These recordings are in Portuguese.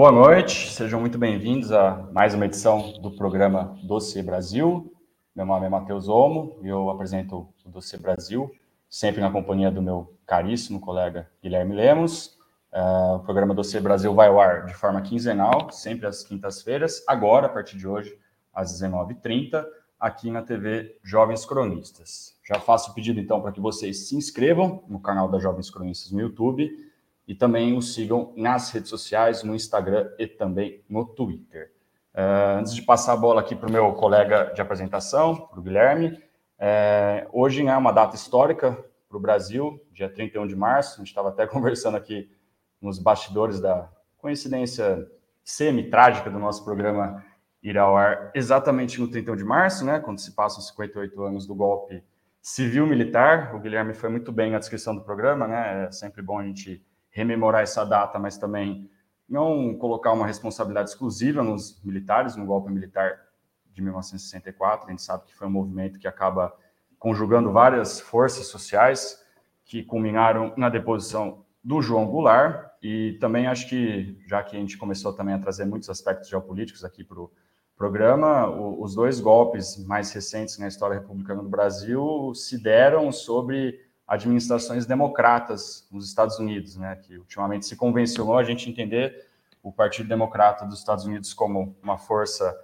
Boa noite, sejam muito bem-vindos a mais uma edição do programa Doce Brasil. Meu nome é Matheus Olmo e eu apresento o Doce Brasil, sempre na companhia do meu caríssimo colega Guilherme Lemos. Uh, o programa Doce Brasil vai ao ar de forma quinzenal, sempre às quintas-feiras, agora, a partir de hoje, às 19h30, aqui na TV Jovens Cronistas. Já faço o pedido, então, para que vocês se inscrevam no canal da Jovens Cronistas no YouTube e também os sigam nas redes sociais, no Instagram e também no Twitter. Uh, antes de passar a bola aqui para o meu colega de apresentação, para o Guilherme, é, hoje é uma data histórica para o Brasil, dia 31 de março, a gente estava até conversando aqui nos bastidores da coincidência semi-trágica do nosso programa ir ao ar exatamente no 31 de março, né, quando se passam 58 anos do golpe civil-militar. O Guilherme foi muito bem na descrição do programa, né, é sempre bom a gente rememorar essa data, mas também não colocar uma responsabilidade exclusiva nos militares, no golpe militar de 1964. A gente sabe que foi um movimento que acaba conjugando várias forças sociais que culminaram na deposição do João Goulart. E também acho que, já que a gente começou também a trazer muitos aspectos geopolíticos aqui para o programa, os dois golpes mais recentes na história republicana do Brasil se deram sobre administrações democratas nos Estados Unidos, né, que ultimamente se convencionou a gente entender o Partido Democrata dos Estados Unidos como uma força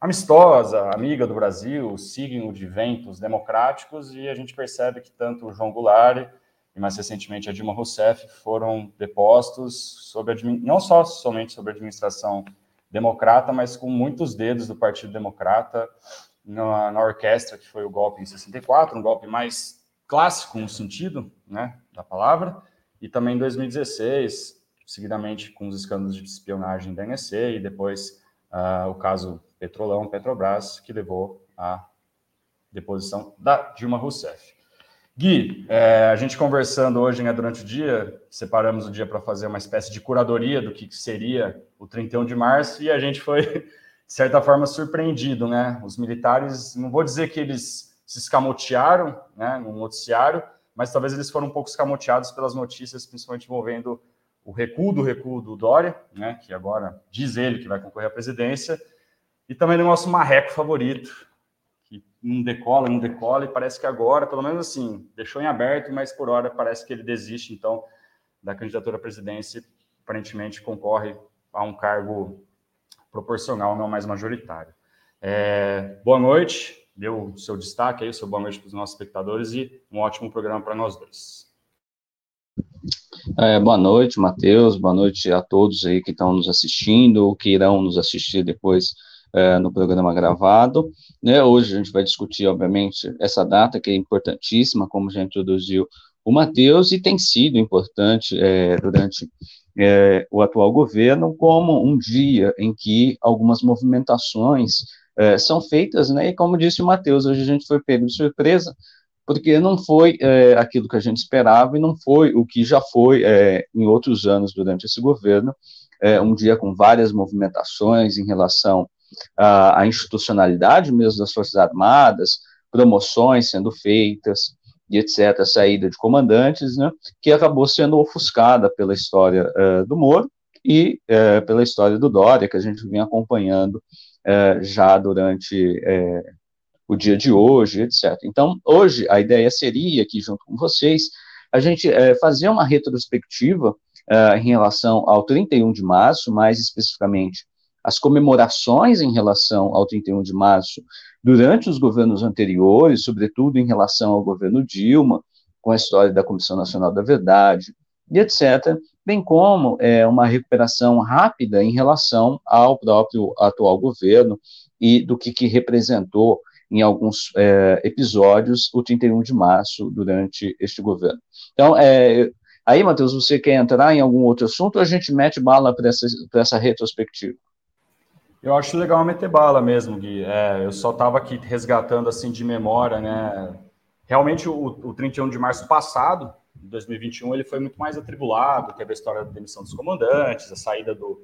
amistosa, amiga do Brasil, signo de ventos democráticos, e a gente percebe que tanto o João Goulart e mais recentemente a Dilma Rousseff foram depostos sobre não só somente sobre a administração democrata, mas com muitos dedos do Partido Democrata na, na orquestra que foi o golpe em 64, um golpe mais clássico no sentido né, da palavra, e também em 2016, seguidamente com os escândalos de espionagem da NSC e depois uh, o caso Petrolão, Petrobras, que levou à deposição da Dilma Rousseff. Gui, é, a gente conversando hoje né, durante o dia, separamos o dia para fazer uma espécie de curadoria do que seria o 31 de março e a gente foi, de certa forma, surpreendido. Né? Os militares, não vou dizer que eles se escamotearam né, no noticiário, mas talvez eles foram um pouco escamoteados pelas notícias, principalmente envolvendo o recuo do recuo do Dória, né, que agora diz ele que vai concorrer à presidência, e também do nosso marreco favorito, que não decola, não decola, e parece que agora, pelo menos assim, deixou em aberto, mas por hora parece que ele desiste, então, da candidatura à presidência, aparentemente concorre a um cargo proporcional, não mais majoritário. É, boa noite, deu o seu destaque aí, o seu boa noite para os nossos espectadores e um ótimo programa para nós dois. É, boa noite, Matheus, boa noite a todos aí que estão nos assistindo ou que irão nos assistir depois é, no programa gravado. Né, hoje a gente vai discutir, obviamente, essa data que é importantíssima, como já introduziu o Matheus, e tem sido importante é, durante é, o atual governo, como um dia em que algumas movimentações é, são feitas, né? E como disse o Matheus, hoje a gente foi pego de surpresa, porque não foi é, aquilo que a gente esperava e não foi o que já foi é, em outros anos durante esse governo, é, um dia com várias movimentações em relação à, à institucionalidade mesmo das Forças Armadas, promoções sendo feitas, e etc., saída de comandantes, né, que acabou sendo ofuscada pela história uh, do Moro e uh, pela história do Dória, que a gente vem acompanhando é, já durante é, o dia de hoje, etc. Então, hoje, a ideia seria, aqui junto com vocês, a gente é, fazer uma retrospectiva em relação ao 31 de março, mais especificamente as comemorações em relação ao 31 de março durante os governos anteriores, sobretudo em relação ao governo Dilma, com a história da Comissão Nacional da Verdade, e etc., bem como é, uma recuperação rápida em relação ao próprio atual governo e do que, que representou em alguns é, episódios o 31 de março durante este governo. Então, é, aí, Matheus, você quer entrar em algum outro assunto ou a gente mete bala para essa, essa retrospectiva? Eu acho legal meter bala mesmo, Gui. É, eu só estava aqui resgatando assim de memória, né? Realmente o, o 31 de março passado, em 2021 ele foi muito mais atribulado, teve a história da demissão dos comandantes, a saída do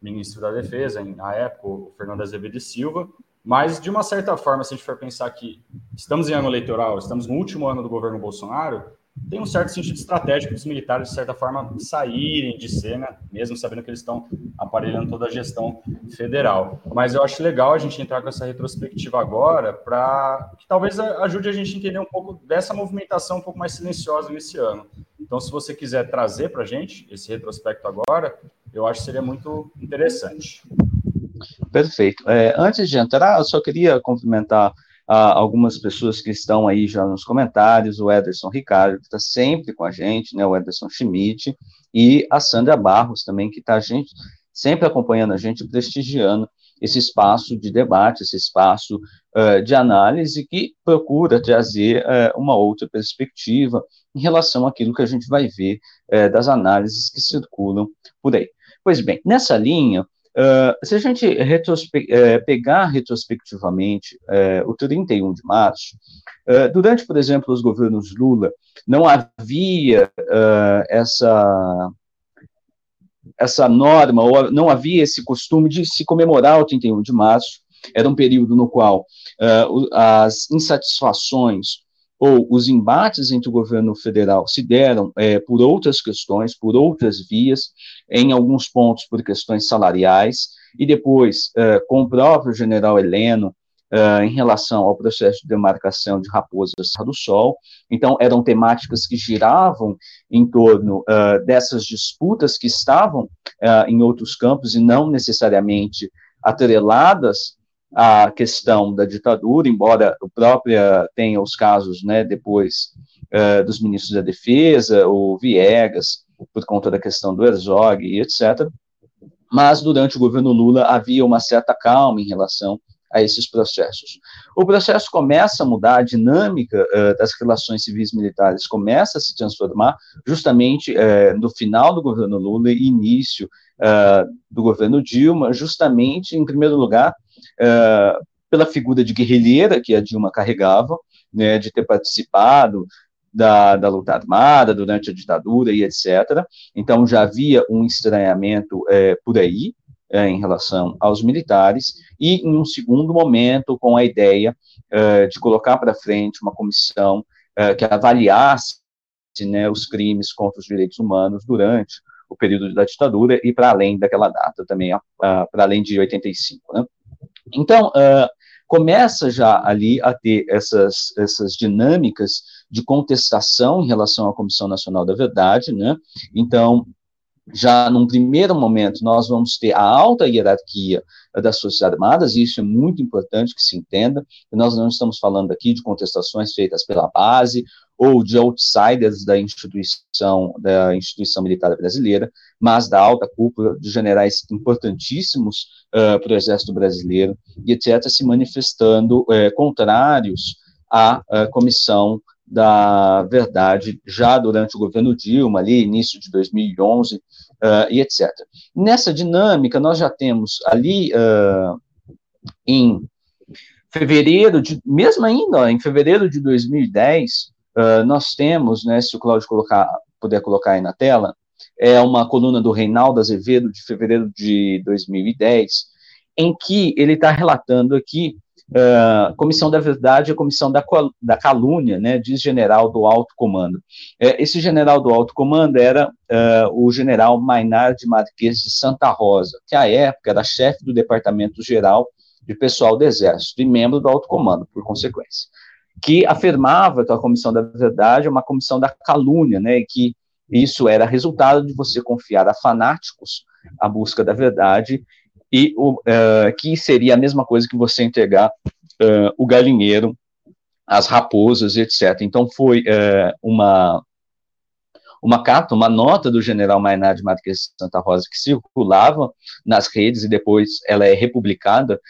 ministro da Defesa, na época, o Fernando Azevedo Silva, mas de uma certa forma, se a gente for pensar que estamos em ano eleitoral, estamos no último ano do governo Bolsonaro, tem um certo sentido estratégico dos militares, de certa forma, saírem de cena, mesmo sabendo que eles estão aparelhando toda a gestão federal. Mas eu acho legal a gente entrar com essa retrospectiva agora, para que talvez ajude a gente a entender um pouco dessa movimentação um pouco mais silenciosa nesse ano. Então, se você quiser trazer para a gente esse retrospecto agora, eu acho que seria muito interessante. Perfeito. É, antes de entrar, eu só queria cumprimentar a algumas pessoas que estão aí já nos comentários, o Ederson Ricardo, que está sempre com a gente, né, o Ederson Schmidt, e a Sandra Barros também, que está sempre acompanhando a gente, prestigiando esse espaço de debate, esse espaço uh, de análise que procura trazer uh, uma outra perspectiva em relação àquilo que a gente vai ver uh, das análises que circulam por aí. Pois bem, nessa linha, Uh, se a gente retrospe é, pegar retrospectivamente é, o 31 de março, é, durante, por exemplo, os governos Lula, não havia uh, essa, essa norma, ou não havia esse costume de se comemorar o 31 de março, era um período no qual uh, as insatisfações ou os embates entre o governo federal se deram é, por outras questões, por outras vias, em alguns pontos por questões salariais, e depois é, com o próprio general Heleno, é, em relação ao processo de demarcação de Raposa Serra do Sol. Então, eram temáticas que giravam em torno é, dessas disputas que estavam é, em outros campos e não necessariamente atreladas a questão da ditadura, embora o própria tenha os casos, né, depois uh, dos ministros da Defesa, o Viegas, por conta da questão do Herzog e etc. Mas durante o governo Lula havia uma certa calma em relação a esses processos. O processo começa a mudar, a dinâmica uh, das relações civis militares começa a se transformar justamente uh, no final do governo Lula e início uh, do governo Dilma, justamente, em primeiro lugar, pela figura de guerrilheira que a Dilma carregava, né, de ter participado da, da luta armada durante a ditadura e etc. Então já havia um estranhamento é, por aí é, em relação aos militares e em um segundo momento com a ideia é, de colocar para frente uma comissão que avaliasse né, os crimes contra os direitos humanos durante o período da ditadura e para além daquela data também, para além de 85, né? Então, uh, começa já ali a ter essas, essas dinâmicas de contestação em relação à Comissão Nacional da Verdade, né? Então, já num primeiro momento, nós vamos ter a alta hierarquia das Forças Armadas, e isso é muito importante que se entenda, nós não estamos falando aqui de contestações feitas pela base ou de outsiders da instituição, da instituição militar brasileira, mas da alta cúpula de generais importantíssimos uh, para o Exército Brasileiro, e etc., se manifestando uh, contrários à uh, Comissão da Verdade, já durante o governo Dilma, ali, início de 2011, uh, e etc. Nessa dinâmica, nós já temos ali uh, em fevereiro de, mesmo ainda, em fevereiro de 2010, uh, nós temos, né, se o Cláudio colocar, puder colocar aí na tela, é uma coluna do Reinaldo Azevedo, de fevereiro de 2010, em que ele está relatando aqui Uh, comissão da verdade e a comissão da, da calúnia, né, diz general do alto comando. É, esse general do alto comando era uh, o general Maynard Marques de Santa Rosa, que à época era chefe do departamento geral de pessoal do exército e membro do alto comando, por consequência, que afirmava que a comissão da verdade é uma comissão da calúnia, né, e que isso era resultado de você confiar a fanáticos a busca da verdade e o, uh, que seria a mesma coisa que você entregar uh, o galinheiro, as raposas, etc. Então foi uh, uma uma carta, uma nota do general Maynard Marques de Santa Rosa que circulava nas redes e depois ela é republicada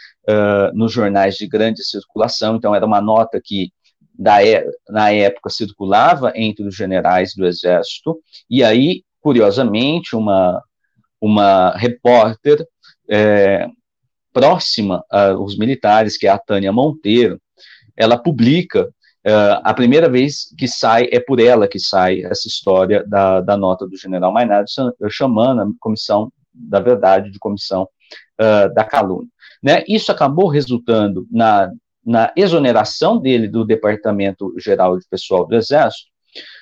nos jornais de grande circulação. Então era uma nota que da, é, na época circulava entre os generais do exército e aí curiosamente uma uma repórter é, próxima aos militares, que é a Tânia Monteiro, ela publica, é, a primeira vez que sai, é por ela que sai essa história da, da nota do general Maynard, chamando a comissão da verdade de comissão uh, da calúnia. Né? Isso acabou resultando na, na exoneração dele do Departamento Geral de Pessoal do Exército,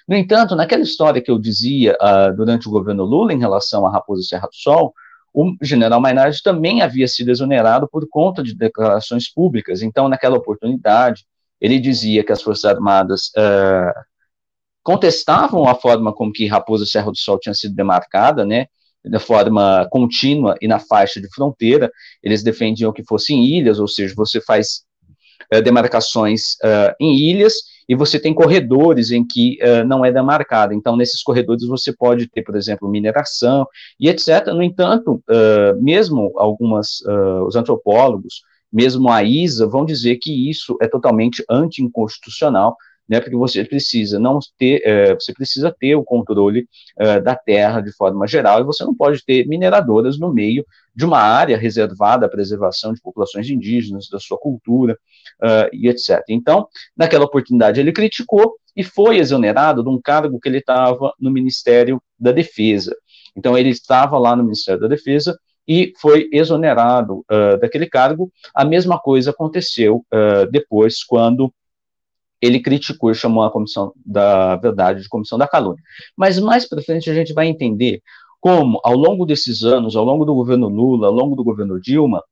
No entanto, naquela história que eu dizia uh, durante o governo Lula em relação à Raposa Serra do Sol, o general Mainardi também havia sido exonerado por conta de declarações públicas. Então, naquela oportunidade, ele dizia que as Forças Armadas uh, contestavam a forma como que Raposa Serra do Sol tinha sido demarcada, né, de forma contínua e na faixa de fronteira, eles defendiam que fossem ilhas, ou seja, você faz uh, demarcações uh, em ilhas e você tem corredores em que uh, não é demarcada. Então, nesses corredores você pode ter, por exemplo, mineração e etc. No entanto, mesmo algumas, os antropólogos, mesmo a ISA, vão dizer que isso é totalmente anti-inconstitucional, né, porque você precisa não ter, é, você precisa ter o controle é, da terra de forma geral, e você não pode ter mineradoras no meio de uma área reservada à preservação de populações indígenas, da sua cultura, uh, e etc. Então, naquela oportunidade, ele criticou e foi exonerado de um cargo que ele estava no Ministério da Defesa. Então, ele estava lá no Ministério da Defesa e foi exonerado uh, daquele cargo. A mesma coisa aconteceu uh, depois, quando ele criticou e chamou a comissão da verdade de comissão da calúnia. Mas mais para frente a gente vai entender como, ao longo desses anos, ao longo do governo Lula, ao longo do governo Dilma,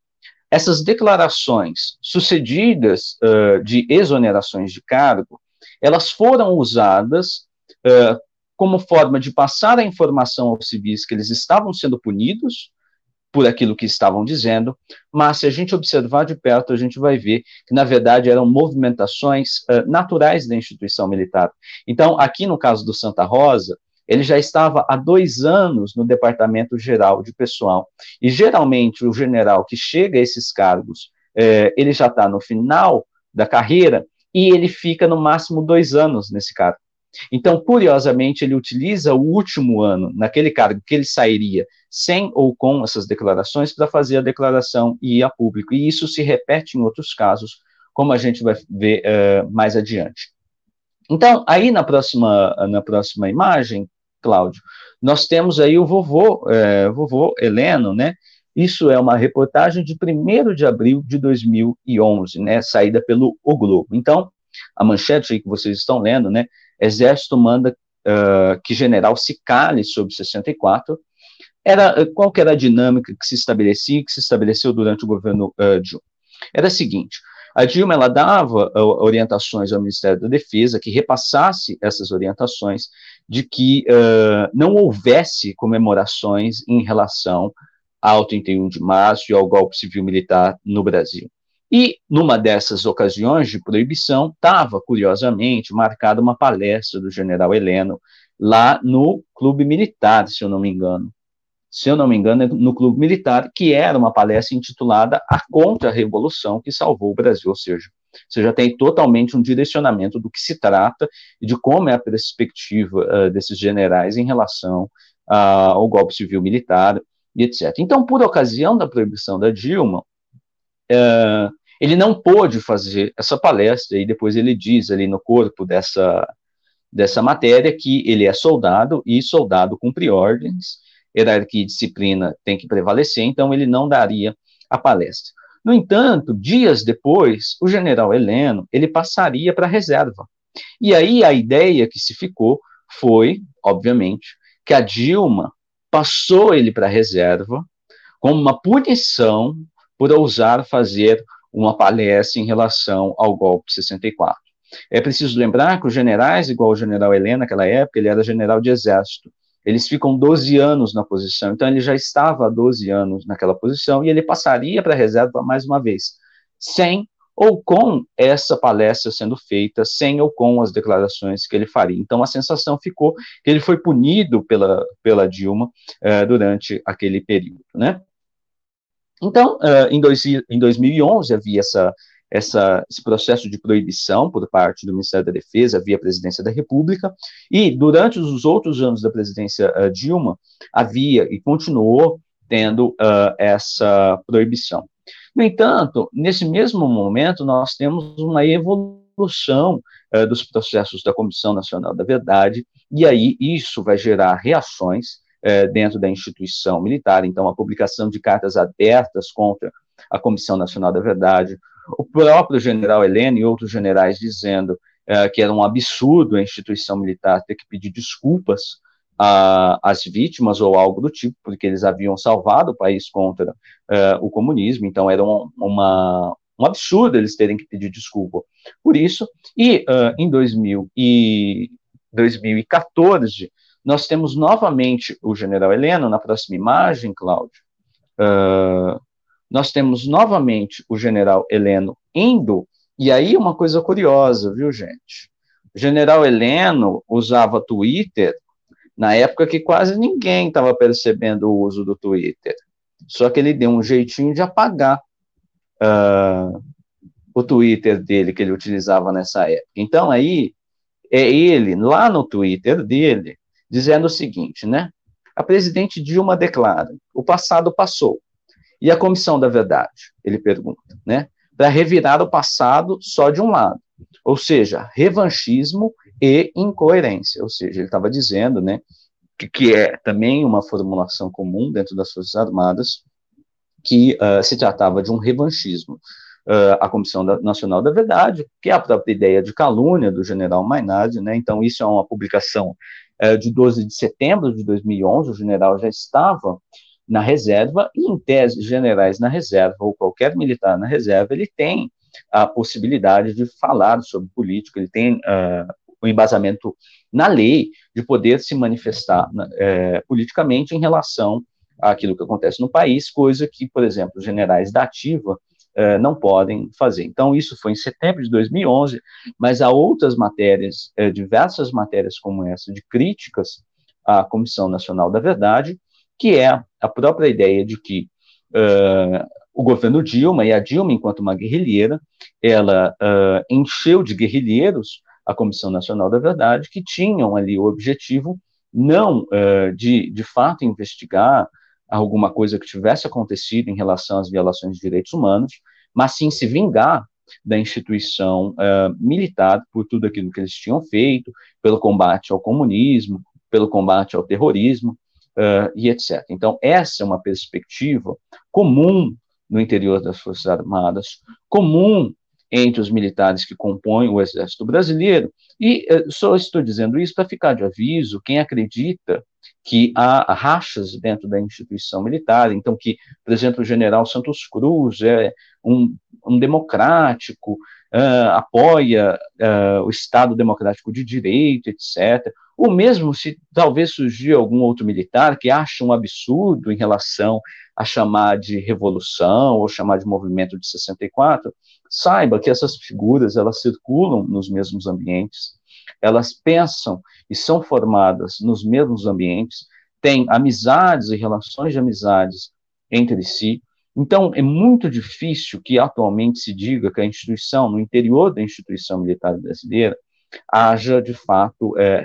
essas declarações sucedidas uh, de exonerações de cargo, elas foram usadas uh, como forma de passar a informação aos civis que eles estavam sendo punidos, por aquilo que estavam dizendo, mas se a gente observar de perto, a gente vai ver que, na verdade, eram movimentações uh, naturais da instituição militar. Então, aqui no caso do Santa Rosa, ele já estava há dois anos no Departamento Geral de Pessoal, e geralmente o general que chega a esses cargos, eh, ele já está no final da carreira, e ele fica no máximo dois anos nesse cargo. Então, curiosamente, ele utiliza o último ano, naquele cargo que ele sairia sem ou com essas declarações, para fazer a declaração e ir a público. E isso se repete em outros casos, como a gente vai ver uh, mais adiante. Então, aí na próxima, na próxima imagem, Cláudio, nós temos aí o vovô, é, vovô Heleno, né? Isso é uma reportagem de 1 de abril de 2011, né? Saída pelo O Globo. Então, a manchete aí que vocês estão lendo, né? Exército manda uh, que general se cale sobre 64. Era, qual que era a dinâmica que se estabelecia, que se estabeleceu durante o governo uh, Dilma? Era a seguinte, a Dilma ela dava uh, orientações ao Ministério da Defesa que repassasse essas orientações de que uh, não houvesse comemorações em relação ao 31 de março e ao golpe civil militar no Brasil. E, numa dessas ocasiões de proibição, estava, curiosamente, marcada uma palestra do general Heleno, lá no Clube Militar, se eu não me engano. Se eu não me engano, é no Clube Militar, que era uma palestra intitulada A Contra-Revolução que Salvou o Brasil, ou seja, você já tem totalmente um direcionamento do que se trata e de como é a perspectiva uh, desses generais em relação uh, ao golpe civil militar e etc. Então, por ocasião da proibição da Dilma, uh, ele não pôde fazer essa palestra, e depois ele diz ali no corpo dessa, dessa matéria que ele é soldado, e soldado cumpre ordens, hierarquia e disciplina tem que prevalecer, então ele não daria a palestra. No entanto, dias depois, o general Heleno, ele passaria para a reserva. E aí a ideia que se ficou foi, obviamente, que a Dilma passou ele para a reserva como uma punição por ousar fazer uma palestra em relação ao golpe de 64. É preciso lembrar que os generais, igual o general Helena, naquela época, ele era general de exército. Eles ficam 12 anos na posição, então ele já estava há 12 anos naquela posição e ele passaria para a reserva mais uma vez, sem ou com essa palestra sendo feita, sem ou com as declarações que ele faria. Então a sensação ficou que ele foi punido pela, pela Dilma eh, durante aquele período, né? Então, uh, em, dois, em 2011 havia essa, essa, esse processo de proibição por parte do Ministério da Defesa via Presidência da República, e durante os outros anos da presidência uh, Dilma, havia e continuou tendo uh, essa proibição. No entanto, nesse mesmo momento, nós temos uma evolução uh, dos processos da Comissão Nacional da Verdade, e aí isso vai gerar reações é, dentro da instituição militar, então a publicação de cartas abertas contra a Comissão Nacional da Verdade, o próprio general Heleno e outros generais dizendo é, que era um absurdo a instituição militar ter que pedir desculpas às vítimas ou algo do tipo, porque eles haviam salvado o país contra é, o comunismo, então era um, uma, um absurdo eles terem que pedir desculpa por isso. E uh, em 2000 e 2014, nós temos novamente o general Heleno, na próxima imagem, Cláudio, uh, nós temos novamente o general Heleno indo, e aí uma coisa curiosa, viu, gente? O general Heleno usava Twitter na época que quase ninguém estava percebendo o uso do Twitter. Só que ele deu um jeitinho de apagar uh, o Twitter dele que ele utilizava nessa época. Então aí é ele lá no Twitter dele dizendo o seguinte, né? A presidente Dilma declara: o passado passou. E a comissão da verdade? Ele pergunta, né? Para revirar o passado só de um lado. Ou seja, revanchismo e incoerência. Ou seja, ele estava dizendo, né? Que, que, é também uma formulação comum dentro das Forças Armadas, que uh, se tratava de um revanchismo. Uh, a Comissão da, Nacional da Verdade, que é a própria ideia de calúnia do general Mainardi, né? Então, isso é uma publicação de 12 de setembro de 2011, o general já estava na reserva, e em tese, generais na reserva, ou qualquer militar na reserva, ele tem a possibilidade de falar sobre política, ele tem uh, o embasamento na lei de poder se manifestar uh, politicamente em relação àquilo que acontece no país, coisa que, por exemplo, generais da ativa uh, não podem fazer. Então, isso foi em setembro de 2011, mas há outras matérias, eh, diversas matérias como essa, de críticas à Comissão Nacional da Verdade, que é a própria ideia de que uh, o governo Dilma e a Dilma, enquanto uma guerrilheira, ela encheu de guerrilheiros a Comissão Nacional da Verdade, que tinham ali o objetivo não de, de fato, investigar alguma coisa que tivesse acontecido em relação às violações de direitos humanos, mas sim se vingar da instituição uh, militar por tudo aquilo que eles tinham feito, pelo combate ao comunismo, pelo combate ao terrorismo, uh, e etc. Então, essa é uma perspectiva comum no interior das Forças Armadas, comum entre os militares que compõem o Exército Brasileiro, e uh, só estou dizendo isso para ficar de aviso quem acredita que há rachas dentro da instituição militar, então que, por exemplo, o general Santos Cruz é um, um democrático, uh, apoia uh, o Estado democrático de direito, etc., ou mesmo se talvez surgir algum outro militar que acha um absurdo em relação a chamar de revolução ou chamar de movimento de 64, saiba que essas figuras elas circulam nos mesmos ambientes, elas pensam e são formadas nos mesmos ambientes, têm amizades e relações de amizades entre si. Então, é muito difícil que atualmente se diga que a instituição, no interior da instituição militar brasileira, haja de fato é,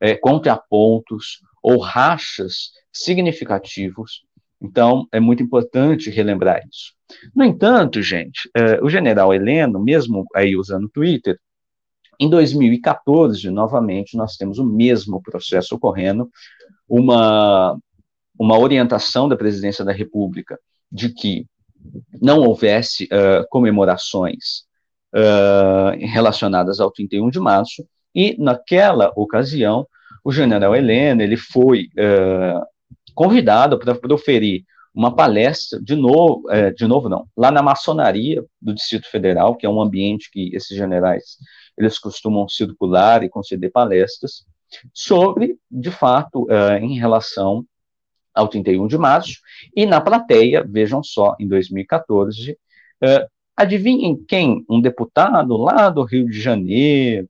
é, contrapontos ou rachas significativos. Então, é muito importante relembrar isso. No entanto, gente, é, o general Heleno, mesmo aí usando o Twitter, em 2014, novamente, nós temos o mesmo processo ocorrendo, uma, uma orientação da presidência da República de que não houvesse uh, comemorações uh, relacionadas ao 31 de março, e naquela ocasião o general Helena ele foi uh, convidado para proferir uma palestra de novo, uh, de novo não, lá na maçonaria do Distrito Federal, que é um ambiente que esses generais eles costumam circular e conceder palestras sobre, de fato, uh, em relação ao 31 de março, e na plateia, vejam só, em 2014, adivinhem quem? Um deputado lá do Rio de Janeiro,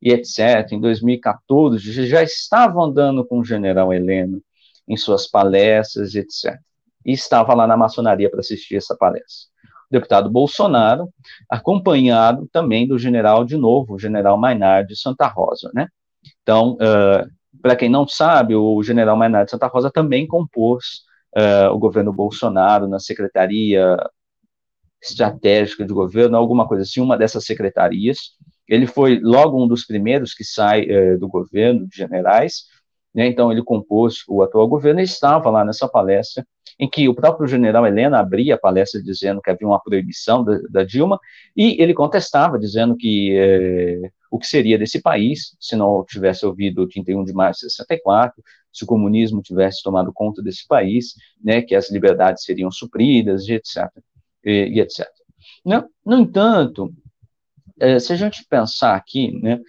e etc., em 2014, já estava andando com o general Heleno em suas palestras, etc. E estava lá na maçonaria para assistir essa palestra. O deputado Bolsonaro, acompanhado também do general, de novo, o general Maynard de Santa Rosa, né? Então, uh, para quem não sabe, o general Maynard de Santa Rosa também compôs uh, o governo Bolsonaro na Secretaria Estratégica de Governo, alguma coisa assim, uma dessas secretarias, ele foi logo um dos primeiros que sai é, do governo de generais, né, então ele compôs o atual governo e estava lá nessa palestra, em que o próprio general Helena abria a palestra dizendo que havia uma proibição da, da Dilma, e ele contestava, dizendo que é, o que seria desse país se não tivesse ouvido o 31 de março de 64, se o comunismo tivesse tomado conta desse país, né, que as liberdades seriam supridas, e etc. E, e etc. No, né? no entanto, é, se a gente pensar aqui, né,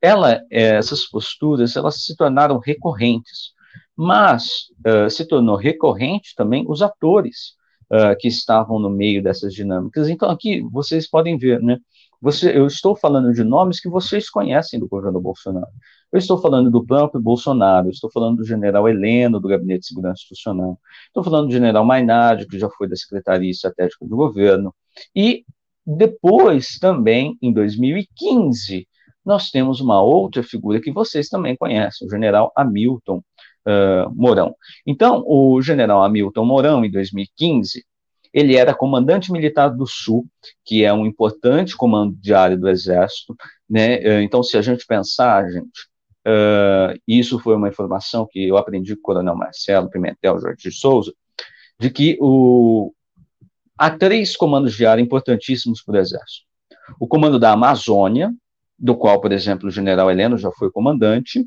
ela, é, essas posturas, elas se tornaram recorrentes, mas uh, se tornou recorrente também os atores uh, que estavam no meio dessas dinâmicas. Então, aqui vocês podem ver, né, você, eu estou falando de nomes que vocês conhecem do governo Bolsonaro. Eu estou falando do próprio Bolsonaro, estou falando do general Heleno, do Gabinete de Segurança Institucional, estou falando do general Mainardi, que já foi da Secretaria Estratégica do Governo, e depois também, em 2015, nós temos uma outra figura que vocês também conhecem, o general Hamilton uh, Mourão. Então, o general Hamilton Mourão, em 2015, ele era comandante militar do Sul, que é um importante comando diário do Exército, né? Eh, então, se a gente pensar, gente, uh, isso foi uma informação que eu aprendi com o Coronel Marcelo Pimentel Jorge de Souza, de que o, há três comandos diários importantíssimos para o Exército. O comando da Amazônia, do qual, por exemplo, o general Heleno já foi comandante,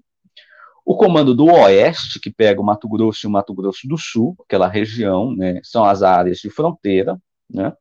o comando do Oeste, que pega o Mato Grosso e o Mato Grosso do Sul, aquela região, né, são as áreas de fronteira, né,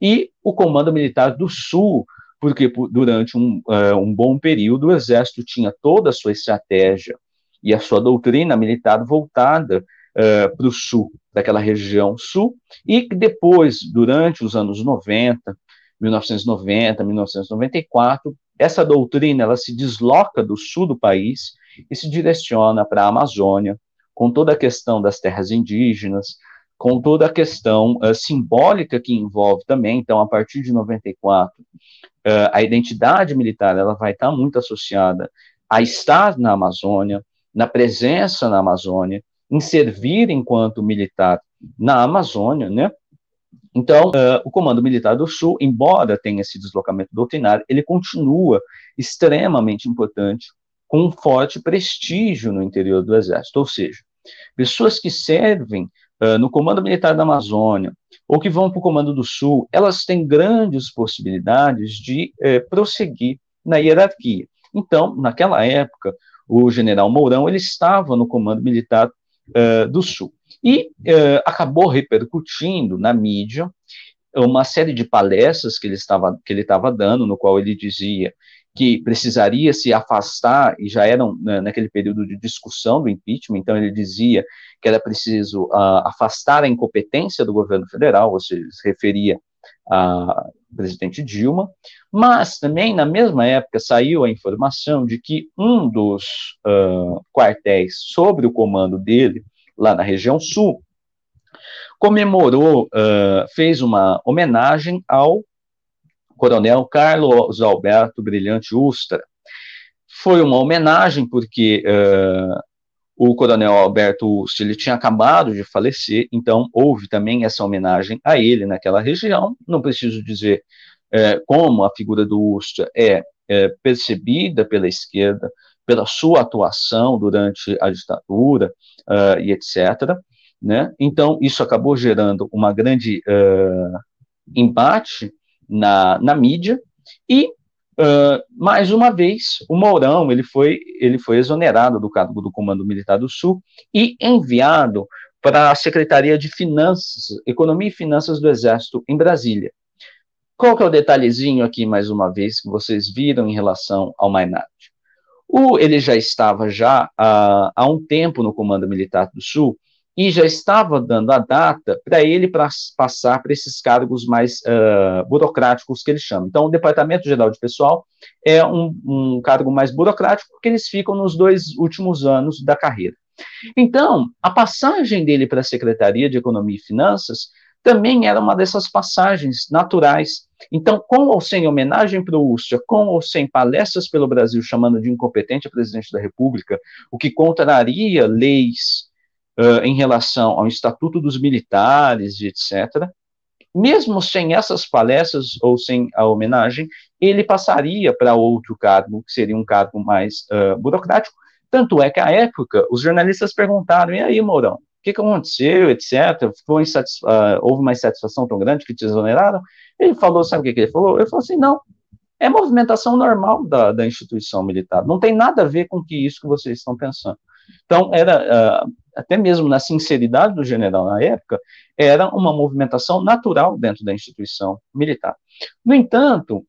e o Comando Militar do Sul, porque durante um, uh, um bom período o Exército tinha toda a sua estratégia e a sua doutrina militar voltada uh, para o Sul, daquela região Sul, e depois, durante os anos 90, 1990, 1994, essa doutrina ela se desloca do sul do país e se direciona para a Amazônia, com toda a questão das terras indígenas, com toda a questão uh, simbólica que envolve também. Então, a partir de 94, uh, a identidade militar ela vai estar muito associada a estar na Amazônia, na presença na Amazônia, em servir enquanto militar na Amazônia, né? Então, uh, o Comando Militar do Sul, embora tenha esse deslocamento doutrinário, ele continua extremamente importante com um forte prestígio no interior do Exército, ou seja, pessoas que servem uh, no Comando Militar da Amazônia ou que vão para o Comando do Sul, elas têm grandes possibilidades de uh, prosseguir na hierarquia. Então, naquela época, o general Mourão ele estava no Comando Militar uh, do Sul. E acabou repercutindo na mídia uma série de palestras que ele estava que ele estava dando, no qual ele dizia que precisaria se afastar, e já eram né, naquele período de discussão do impeachment, então ele dizia que era preciso uh, afastar a incompetência do governo federal, ou seja, se referia a presidente Dilma, mas também na mesma época saiu a informação de que um dos uh, quartéis sobre o comando dele, lá na região sul, comemorou, uh, fez uma homenagem ao Coronel Carlos Alberto Brilhante Ustra. Foi uma homenagem porque o Coronel Alberto Ustra ele tinha acabado de falecer, então houve também essa homenagem a ele naquela região. Não preciso dizer uh, como a figura do Ustra é, é percebida pela esquerda, pela sua atuação durante a ditadura uh, e etc. Né? Então, isso acabou gerando uma grande uh, embate na, na mídia, e, uh, mais uma vez, o Mourão ele foi, ele foi exonerado do cargo do Comando Militar do Sul e enviado para a Secretaria de Finanças, Economia e Finanças do Exército, em Brasília. Qual que é o detalhezinho aqui, mais uma vez, que vocês viram em relação ao Mainardi? O, ele já estava já há, há um tempo no Comando Militar do Sul, e já estava dando a data para ele pra, passar para esses cargos mais uh, burocráticos que ele chama. Então, o Departamento Geral de Pessoal é um, um, cargo mais burocrático porque eles ficam nos dois últimos anos da carreira. Então, a passagem dele para a Secretaria de Economia e Finanças também era uma dessas passagens naturais. Então, com ou sem homenagem para o Ustra, com ou sem palestras pelo Brasil chamando de incompetente a presidente da República, o que contraria leis uh, em relação ao Estatuto dos Militares etc., mesmo sem essas palestras ou sem a homenagem, ele passaria para outro cargo, que seria um cargo mais uh, burocrático. Tanto é que, à época, os jornalistas perguntaram: e aí, Mourão, o que, que aconteceu, etc. Foi uh, houve uma insatisfação tão grande que te exoneraram? Ele falou: sabe o que, que ele falou? Ele falou assim: não, É movimentação normal da, da instituição militar, não tem nada a ver com que isso que vocês estão pensando. Então, era, até mesmo na sinceridade do general na época, era uma movimentação natural dentro da instituição militar. No entanto,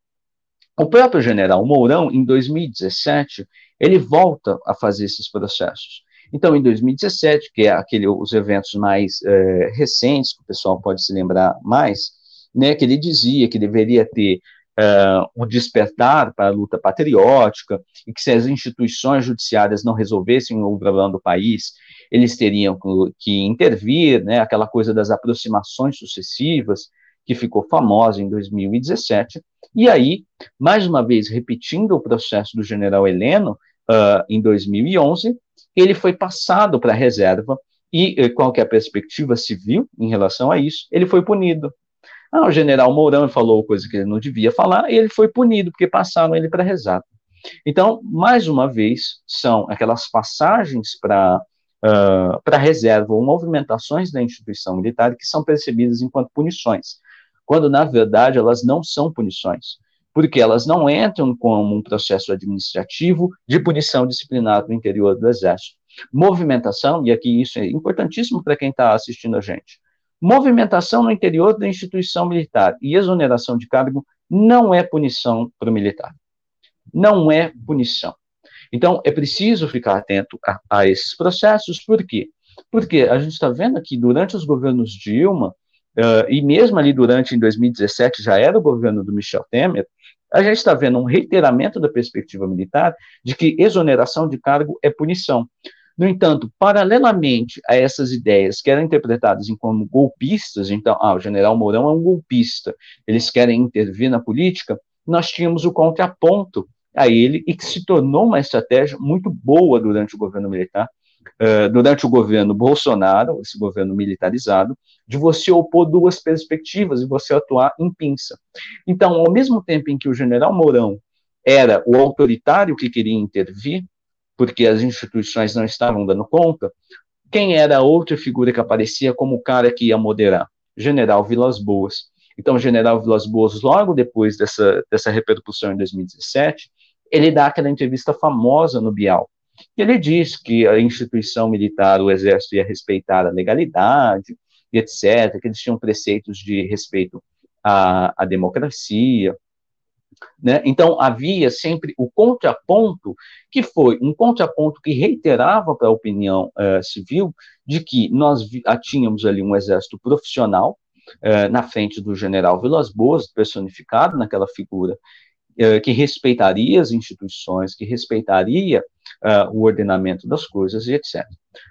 o próprio general Mourão, em 2017, ele volta a fazer esses processos. Então, em 2017, que é aquele, os eventos mais é, recentes, que o pessoal pode se lembrar mais, né, que ele dizia que deveria ter uh, um despertar para a luta patriótica, e que se as instituições judiciárias não resolvessem o problema do país, eles teriam que intervir, né, aquela coisa das aproximações sucessivas, que ficou famosa em 2017, e aí, mais uma vez, repetindo o processo do general Heleno, uh, em 2011, ele foi passado para a reserva, e eh, qual que a perspectiva civil em relação a isso? Ele foi punido. Ah, o general Mourão falou coisa que ele não devia falar, e ele foi punido, porque passaram ele para rezar. Então, mais uma vez, são aquelas passagens para uh, para reserva ou movimentações da instituição militar que são percebidas enquanto punições, quando na verdade elas não são punições, porque elas não entram como um processo administrativo de punição disciplinar no interior do Exército. Movimentação, e aqui isso é importantíssimo para quem está assistindo a gente, Movimentação no interior da instituição militar e exoneração de cargo não é punição para o militar. Não é punição. Então, é preciso ficar atento a, a esses processos, por quê? Porque a gente está vendo que durante os governos Dilma, uh, e mesmo ali durante, em 2017, já era o governo do Michel Temer, a gente está vendo um reiteramento da perspectiva militar de que exoneração de cargo é punição. No entanto, paralelamente a essas ideias que eram interpretadas como golpistas, então, ah, o general Mourão é um golpista, eles querem intervir na política, nós tínhamos o contraponto a ele e que se tornou uma estratégia muito boa durante o governo militar, uh, durante o governo Bolsonaro, esse governo militarizado, de você opor duas perspectivas e você atuar em pinça. Então, ao mesmo tempo em que o general Mourão era o autoritário que queria intervir, porque as instituições não estavam dando conta, quem era a outra figura que aparecia como o cara que ia moderar? General Vilas Boas. Então, General Vilas Boas, logo depois dessa, dessa repercussão em 2017, ele dá aquela entrevista famosa no Bial. Ele diz que a instituição militar, o exército, ia respeitar a legalidade, etc., que eles tinham preceitos de respeito à, à democracia, né? Então, havia sempre o contraponto, que foi um contraponto que reiterava para a opinião uh, civil de que nós tínhamos ali um exército profissional, uh, na frente do general Vilas Boas, personificado naquela figura, uh, que respeitaria as instituições, que respeitaria o ordenamento das coisas e etc.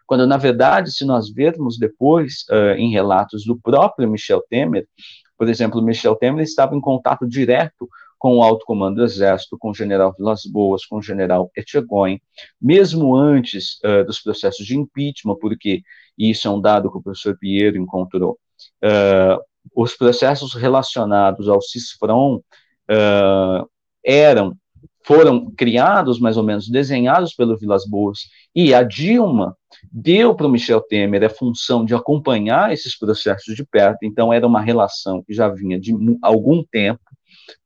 Quando, na verdade, se nós vermos depois em relatos do próprio Michel Temer, por exemplo, Michel Temer estava em contato direto com o alto comando do Exército, com o general Vilas Boas, com o general Etchegóin, mesmo antes uh, dos processos de impeachment, porque isso é um dado que o professor Pinheiro encontrou, uh, os processos relacionados ao CISFRON uh, eram, foram criados, mais ou menos, desenhados pelo Vilas Boas, e a Dilma deu para o Michel Temer a função de acompanhar esses processos de perto, então era uma relação que já vinha de algum tempo,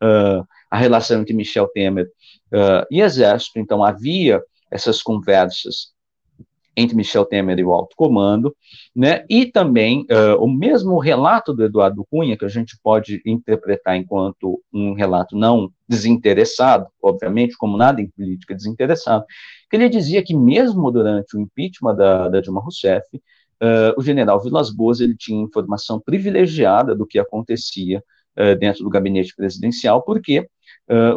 uh, a relação entre Michel Temer uh, e Exército, então havia essas conversas entre Michel Temer e o alto comando, né, e também uh, o mesmo relato do Eduardo Cunha, que a gente pode interpretar enquanto um relato não desinteressado, obviamente, como nada em política desinteressado, que ele dizia que mesmo durante o impeachment da, da Dilma Rousseff, uh, o general Vilas Boas ele tinha informação privilegiada do que acontecia uh, dentro do gabinete presidencial, porque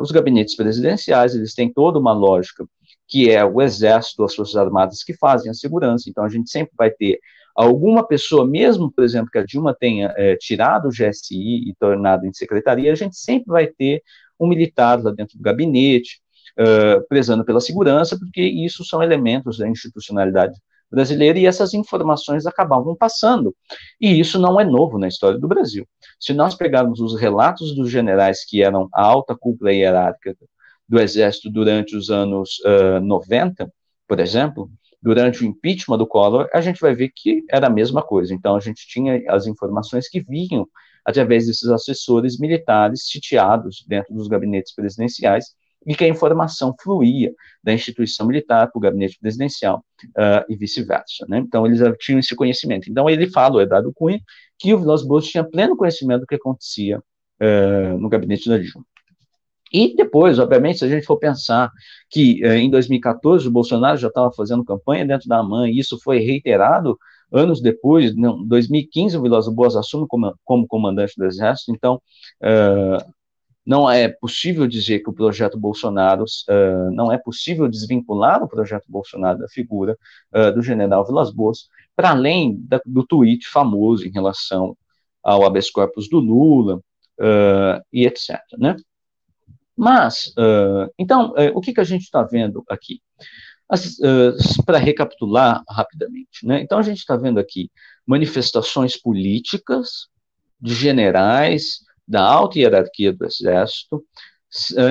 os gabinetes presidenciais eles têm toda uma lógica que é o exército, as forças armadas que fazem a segurança. Então a gente sempre vai ter alguma pessoa, mesmo por exemplo que a Dilma tenha é, tirado o GSI e tornado em secretaria, a gente sempre vai ter um militar lá dentro do gabinete, uh, prezando pela segurança, porque isso são elementos da institucionalidade brasileira e essas informações acabavam passando. E isso não é novo na história do Brasil. Se nós pegarmos os relatos dos generais que eram a alta cúpula hierárquica do Exército durante os anos uh, 90, por exemplo, durante o impeachment do Collor, a gente vai ver que era a mesma coisa. Então, a gente tinha as informações que vinham através desses assessores militares sitiados dentro dos gabinetes presidenciais, e que a informação fluía da instituição militar para o gabinete presidencial uh, e vice-versa. Né? Então, eles tinham esse conhecimento. Então, ele fala, o Eduardo Cunha, que o Vilas Boas tinha pleno conhecimento do que acontecia uh, no gabinete da Dilma. E depois, obviamente, se a gente for pensar que uh, em 2014 o Bolsonaro já estava fazendo campanha dentro da AMAN, e isso foi reiterado anos depois, em 2015 o Vilas Boas assume como, como comandante do Exército, então uh, não é possível dizer que o projeto Bolsonaro, uh, não é possível desvincular o projeto Bolsonaro da figura uh, do general Vilas Boas, para além da, do tweet famoso em relação ao habeas corpus do Lula e etc. Né? Mas, então, o que, que a gente está vendo aqui? para recapitular rapidamente, né? Então a gente está vendo aqui manifestações políticas de generais da alta hierarquia do Exército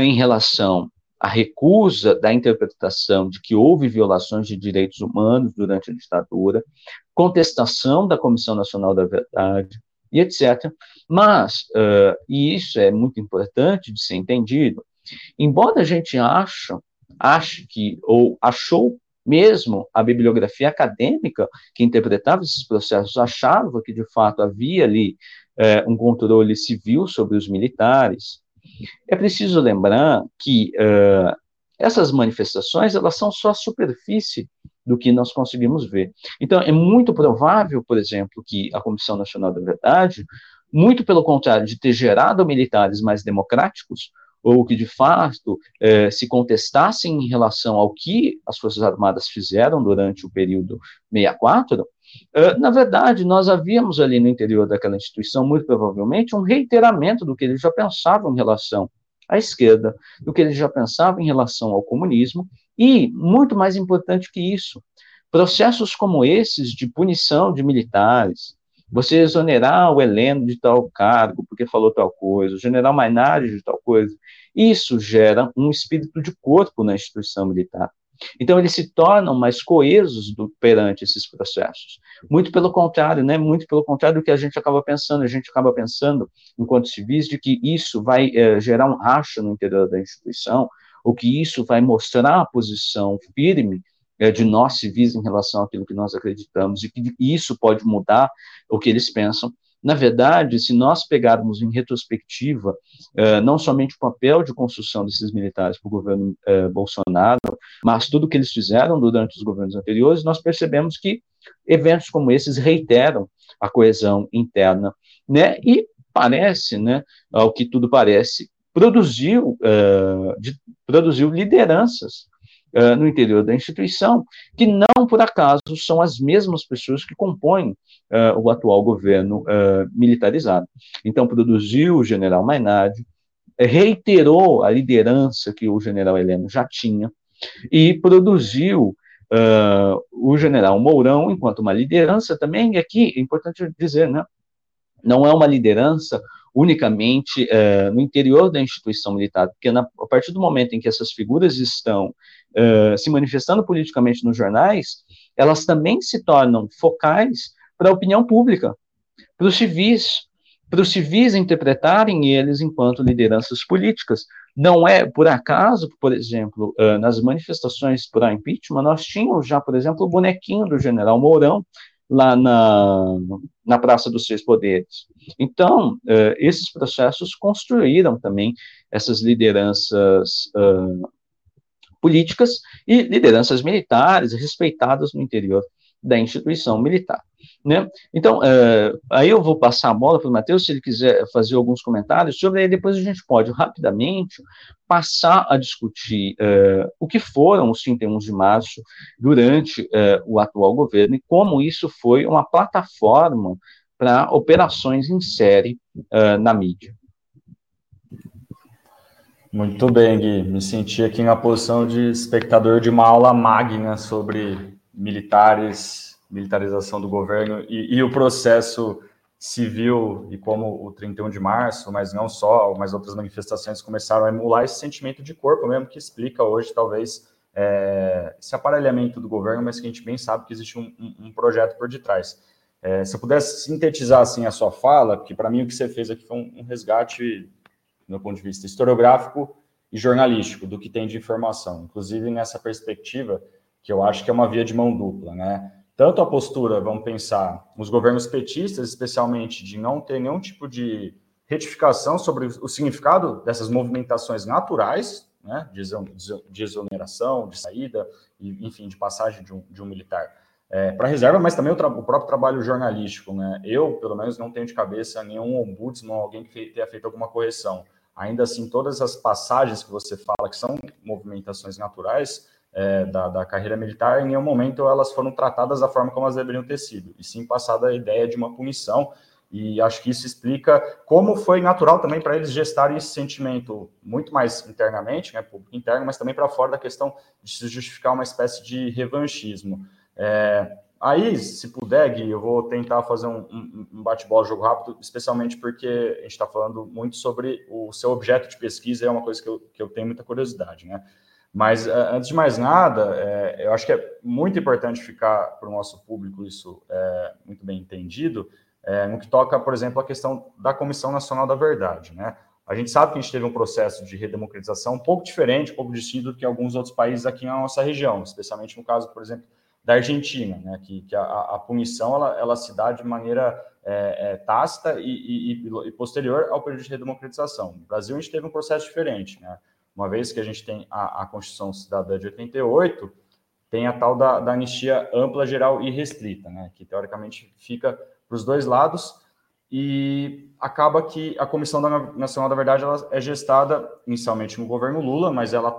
em relação à recusa da interpretação de que houve violações de direitos humanos durante a ditadura, contestação da Comissão Nacional da Verdade e etc. Mas, uh, e isso é muito importante de ser entendido, embora a gente ache, ache que, ou achou mesmo a bibliografia acadêmica que interpretava esses processos achava que de fato havia ali um controle civil sobre os militares. É preciso lembrar que essas manifestações elas são só a superfície do que nós conseguimos ver. Então, é muito provável, por exemplo, que a Comissão Nacional da Verdade, muito pelo contrário de ter gerado militares mais democráticos, ou que de fato eh, se contestassem em relação ao que as Forças Armadas fizeram durante o período 64, Uh, na verdade, nós havíamos ali no interior daquela instituição, muito provavelmente, um reiteramento do que eles já pensavam em relação à esquerda, do que eles já pensavam em relação ao comunismo, e, muito mais importante que isso, processos como esses de punição de militares, você exonerar o Heleno de tal cargo porque falou tal coisa, o general Mainardi de tal coisa, isso gera um espírito de corpo na instituição militar. Então, eles se tornam mais coesos do, perante esses processos. Muito pelo contrário, né? Muito pelo contrário do que a gente acaba pensando. A gente acaba pensando, enquanto civis, de que isso vai é, gerar um racha no interior da instituição, ou que isso vai mostrar a posição firme é, de nós civis em relação àquilo que nós acreditamos, e que isso pode mudar o que eles pensam. Na verdade, se nós pegarmos em retrospectiva, uh, não somente o papel de construção desses militares para o governo uh, Bolsonaro, mas tudo o que eles fizeram durante os governos anteriores, nós percebemos que eventos como esses reiteram a coesão interna, né? E parece, né, ao que tudo parece, produziu, uh, de, produziu lideranças uh, no interior da instituição, que não por acaso são as mesmas pessoas que compõem uh, o atual governo uh, militarizado. Então, produziu o general Mainardi, reiterou a liderança que o general Heleno já tinha, e produziu o general Mourão enquanto uma liderança também, e aqui é importante dizer, né, não é uma liderança unicamente no interior da instituição militar, porque na, a partir do momento em que essas figuras estão uh, se manifestando politicamente nos jornais, elas também se tornam focais para a opinião pública, para os civis, para os civis interpretarem eles enquanto lideranças políticas. Não é por acaso, por exemplo, uh, nas manifestações para impeachment, nós tínhamos já, por exemplo, o bonequinho do general Mourão lá na, na Praça dos Três Poderes. Então, uh, esses processos construíram também essas lideranças uh, políticas e lideranças militares respeitadas no interior da instituição militar. Né? Então, uh, aí eu vou passar a bola para o Matheus, se ele quiser fazer alguns comentários sobre, aí depois a gente pode rapidamente passar a discutir uh, o que foram os 31 de março durante uh, o atual governo e como isso foi uma plataforma para operações em série na mídia. Muito bem, Gui. Me senti aqui na posição de espectador de uma aula magna sobre militares, militarização do governo e, e, o processo civil e como o 31 de março, mas não só, mas outras manifestações começaram a emular esse sentimento de corpo mesmo que explica hoje, talvez, é, esse aparelhamento do governo, mas que a gente bem sabe que existe um, um, projeto por detrás. É, se eu pudesse sintetizar assim a sua fala, porque para mim o que você fez aqui foi um, um resgate, meu ponto de vista historiográfico e jornalístico, do que tem de informação, inclusive nessa perspectiva que eu acho que é uma via de mão dupla, né? Tanto a postura, vamos pensar, os governos petistas, especialmente, de não ter nenhum tipo de retificação sobre o significado dessas movimentações naturais, né, de exoneração, de saída, e, enfim, de passagem de um, de um militar é, para reserva, mas também o, o, próprio trabalho jornalístico. Né? Eu, pelo menos, não tenho de cabeça nenhum ombudsman, alguém que tenha feito alguma correção. Ainda assim, todas as passagens que você fala, que são movimentações naturais é, da, da, carreira militar, em nenhum momento elas foram tratadas da forma como elas deveriam ter sido, e sim passada a ideia de uma punição e acho que isso explica como foi natural também para eles gestarem esse sentimento muito mais internamente, né, público interno, mas também para fora da questão de se justificar uma espécie de revanchismo. É, aí, se puder, Gui, eu vou tentar fazer um, um, um bate-bola, jogo rápido, especialmente porque a gente está falando muito sobre o seu objeto de pesquisa, é uma coisa que eu, que eu tenho muita curiosidade, né? Mas, é, antes de mais nada, é, eu acho que é muito importante ficar para o nosso público isso é, muito bem entendido, é, no que toca, por exemplo, a questão da Comissão Nacional da Verdade. Né? A gente sabe que a gente teve um processo de redemocratização um pouco diferente, um pouco distinto do que alguns outros países aqui na nossa região, especialmente no caso, por exemplo, da Argentina, né? que, que a, a, punição ela, ela, se dá de maneira é, é, tácita e, e, e, posterior ao período de redemocratização. No Brasil, a gente teve um processo diferente. Né? Uma vez que a gente tem a, a Constituição Cidadã de 88, tem a tal da, da anistia ampla, geral e restrita, né? que teoricamente fica para os dois lados, e acaba que a Comissão Nacional da Verdade ela é gestada inicialmente no governo Lula, mas ela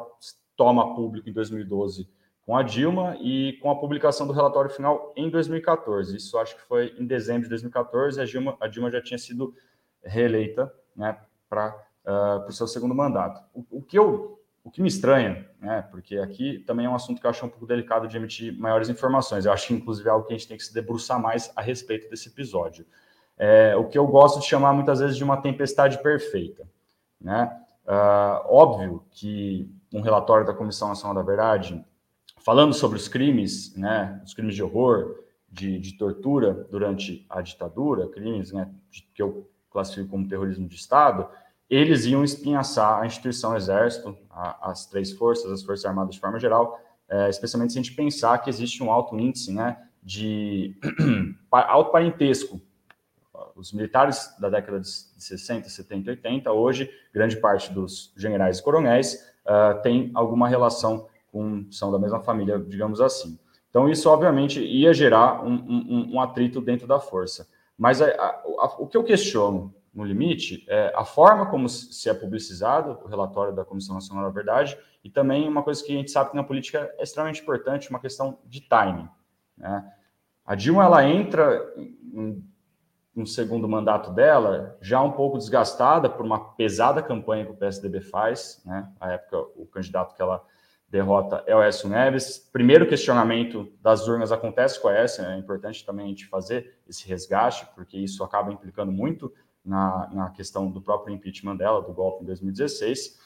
toma público em 2012 com a Dilma e com a publicação do relatório final em 2014. Isso acho que foi em dezembro de 2014, a Dilma, a Dilma já tinha sido reeleita né, para uh, o seu segundo mandato. O, o, que eu o que me estranha, né, porque aqui também é um assunto que eu acho um pouco delicado de emitir maiores informações. Eu acho, inclusive, algo que a gente tem que se debruçar mais a respeito desse episódio. É, o que eu gosto de chamar muitas vezes de uma tempestade perfeita. Né? Uh, óbvio que um relatório da Comissão Nacional da Verdade, falando sobre os crimes, né, os crimes de horror, de, de tortura durante a ditadura, crimes né, que eu classifico como terrorismo de Estado, eles iam espinhaçar a instituição Exército, a, as três forças, as Forças Armadas de forma geral, é, especialmente se a gente pensar que existe um alto índice né, de alto parentesco. Os militares da década de 60, 70, 80, hoje, grande parte dos generais e coronéis uh, tem alguma relação com, são da mesma família, digamos assim. Então, isso, obviamente, ia gerar um, um, um atrito dentro da força. Mas a, a, a, o que eu questiono no limite, é a forma como se é publicizado o relatório da Comissão Nacional da Verdade e também uma coisa que a gente sabe que na política é extremamente importante, uma questão de timing. Né? A Dilma ela entra no segundo mandato dela já um pouco desgastada por uma pesada campanha que o PSDB faz, né? A época o candidato que ela derrota é o Écio Neves. Primeiro questionamento das urnas acontece com a Écio, é importante também a gente fazer esse resgate, porque isso acaba implicando muito na, na questão do próprio impeachment dela, do golpe em 2016,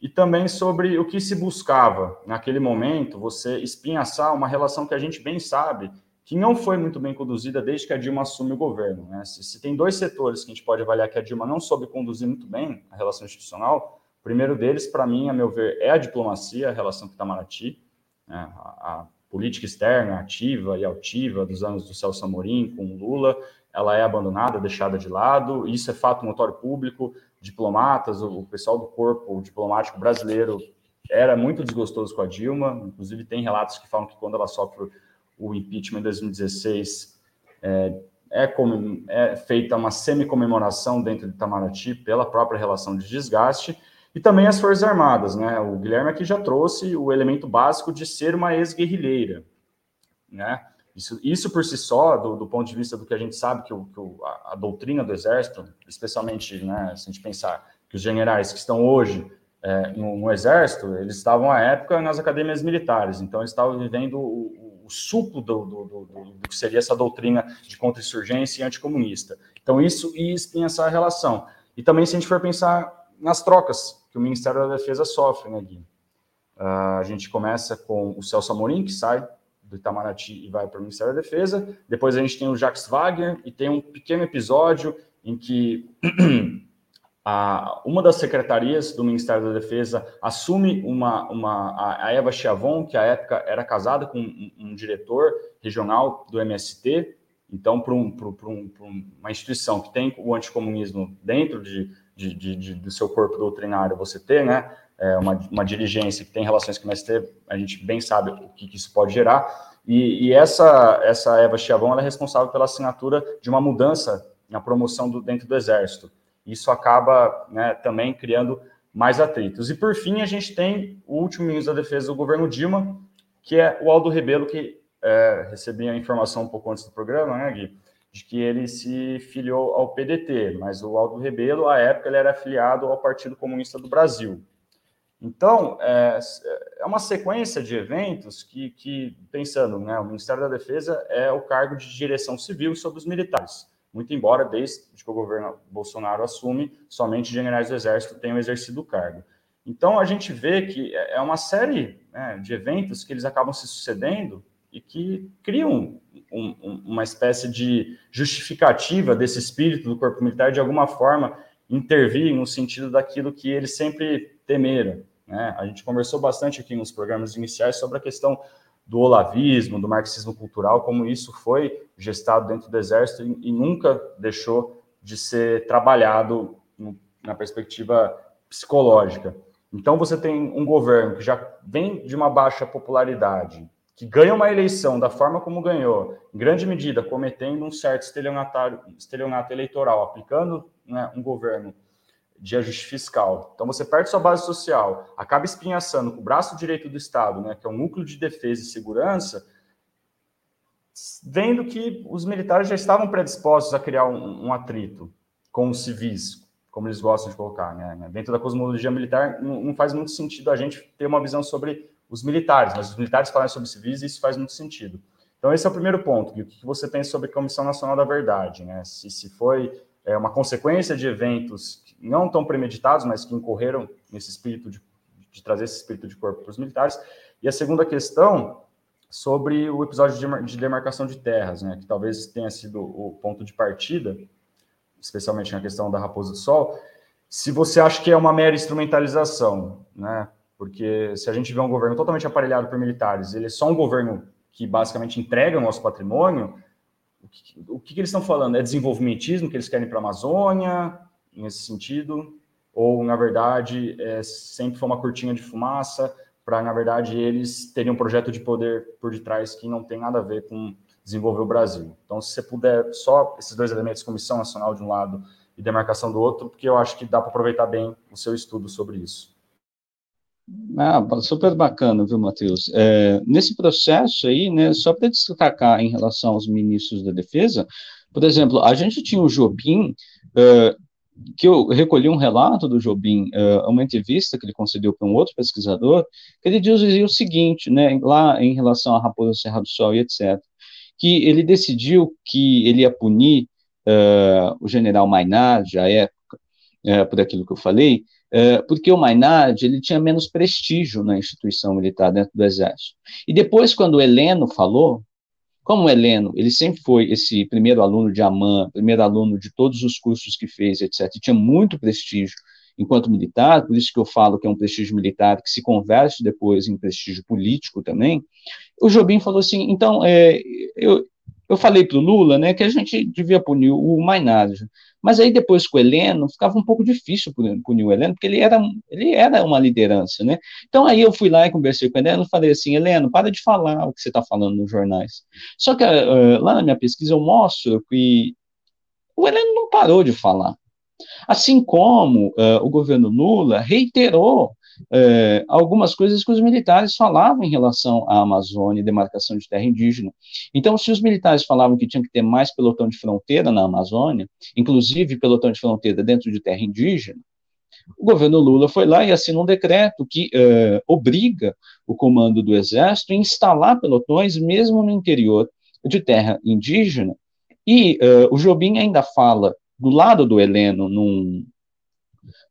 e também sobre o que se buscava naquele momento, você espinhaçar uma relação que a gente bem sabe que não foi muito bem conduzida desde que a Dilma assume o governo. Né? Se, se, tem dois setores que a gente pode avaliar que a Dilma não soube conduzir muito bem a relação institucional, primeiro deles, para mim, a meu ver, é a diplomacia, a relação com Itamaraty, né? a, a política externa ativa e altiva dos anos do Celso Amorim com o Lula, ela é abandonada, deixada de lado, isso é fato notório público, diplomatas, o, pessoal do corpo diplomático brasileiro era muito desgostoso com a Dilma, inclusive tem relatos que falam que quando ela sofre o impeachment em 2016, é, é, como, é feita uma semi-comemoração dentro de Itamaraty pela própria relação de desgaste, e também as Forças Armadas, né? O Guilherme aqui já trouxe o elemento básico de ser uma ex-guerrilheira, né? Isso, isso por si só, do, do, ponto de vista do que a gente sabe que, o, que o, a, a, doutrina do Exército, especialmente né, se a gente pensar que os generais que estão hoje é, no, no, Exército, eles estavam à época nas academias militares, então eles estavam vivendo o, o suco do, do, do, que seria essa doutrina de contra-insurgência e anticomunista. Então isso ia espinhar relação. E também se a gente for pensar nas trocas que o Ministério da Defesa sofre, né, Gui? Uh, a gente começa com o Celso Amorim, que sai do Itamaraty e vai para o Ministério da Defesa. Depois a gente tem o Jacques Wagner e tem um pequeno episódio em que a, uma das secretarias do Ministério da Defesa assume uma, uma a, Eva Chiavon, que à época era casada com um, um diretor regional do MST. Então, para um, um, uma instituição que tem o anticomunismo dentro de, de, de, do seu corpo doutrinário, você ter né, é, uma, uma dirigência que tem relações com o MST, a gente bem sabe o que, que isso pode gerar. E, e, essa, essa Eva Chiavon é responsável pela assinatura de uma mudança na promoção do, dentro do Exército. Isso acaba né, também criando mais atritos. E, por fim, a gente tem o último ministro da Defesa do governo Dilma, que é o Aldo Rebelo, que é, recebi a informação um pouco antes do programa, né, Gui, de que ele se filiou ao PDT, mas o Aldo Rebelo, à época, ele era afiliado ao Partido Comunista do Brasil. Então, é, é uma sequência de eventos que, que, pensando, né, o Ministério da Defesa é o cargo de direção civil sobre os militares, muito embora, desde que o governo Bolsonaro assume, somente generais do Exército tenham exercido o cargo. Então, a gente vê que é, é uma série né, de eventos que eles acabam se sucedendo e que criam um, um, uma espécie de justificativa desse espírito do corpo militar, de alguma forma, intervir no sentido daquilo que eles sempre temeram. Né? A gente conversou bastante aqui nos programas iniciais sobre a questão do olavismo, do marxismo cultural, como isso foi gestado dentro do Exército e, e nunca deixou de ser trabalhado no, na perspectiva psicológica. Então, você tem um governo que já vem de uma baixa popularidade, que ganha uma eleição da forma como ganhou, em grande medida cometendo um certo estelionato eleitoral, aplicando né, um governo de ajuste fiscal. Então você perde sua base social, acaba espinhaçando com o braço direito do Estado, né, que é um núcleo de defesa e segurança, vendo que os militares já estavam predispostos a criar um, um atrito com os civis, como eles gostam de colocar. Né? Dentro da cosmologia militar, não, não faz muito sentido a gente ter uma visão sobre os militares, mas os militares falam sobre civis e isso faz muito sentido. Então, esse é o primeiro ponto. O que você pensa sobre a Comissão Nacional da Verdade? Né? Se, se foi é, uma consequência de eventos não tão premeditados, mas que incorreram nesse espírito de, de trazer esse espírito de corpo para os militares. E a segunda questão sobre o episódio de demarcação de terras, né? que talvez tenha sido o ponto de partida, especialmente na questão da Raposa do Sol, se você acha que é uma mera instrumentalização, né? Porque se a gente vê um governo totalmente aparelhado por militares, ele é só um governo que basicamente entrega o nosso patrimônio, o que, o que eles estão falando? É desenvolvimentismo que eles querem para a Amazônia, nesse sentido? Ou, na verdade, é, sempre foi uma cortina de fumaça para, na verdade, eles terem um projeto de poder por detrás que não tem nada a ver com desenvolver o Brasil? Então, se você puder, só esses dois elementos, Comissão Nacional de um lado e demarcação do outro, porque eu acho que dá para aproveitar bem o seu estudo sobre isso. Ah, super bacana, viu, Matheus? É, nesse processo aí, né, só para destacar em relação aos ministros da defesa, por exemplo, a gente tinha o Jobim, uh, que eu recolhi um relato do Jobim, uh, uma entrevista que ele concedeu para um outro pesquisador, que ele dizia o seguinte, né, lá em relação à Raposa Serra do Sol e etc., que ele decidiu que ele ia punir uh, o general Maynard, à época, por aquilo que eu falei, é, porque o Maynard ele tinha menos prestígio na instituição militar dentro do exército. E depois, quando o Heleno falou, como o Heleno, ele sempre foi esse primeiro aluno de Amã, primeiro aluno de todos os cursos que fez, etc., e tinha muito prestígio enquanto militar, por isso que eu falo que é um prestígio militar que se converte depois em prestígio político também, o Jobim falou assim, então, é, eu, eu falei para o Lula né, que a gente devia punir o Maynard, mas aí depois com o Heleno, ficava um pouco difícil punir o Heleno, porque ele era, ele era uma liderança, né? Então aí eu fui lá e conversei com o Heleno e falei assim, Heleno, para de falar o que você está falando nos jornais. Só que uh, lá na minha pesquisa eu mostro que o Heleno não parou de falar. Assim como uh, o governo Lula reiterou é, algumas coisas que os militares falavam em relação à Amazônia e demarcação de terra indígena. Então, se os militares falavam que tinha que ter mais pelotão de fronteira na Amazônia, inclusive pelotão de fronteira dentro de terra indígena, o governo Lula foi lá e assinou um decreto que é, obriga o comando do Exército a instalar pelotões mesmo no interior de terra indígena. E é, o Jobim ainda fala, do lado do Heleno, num,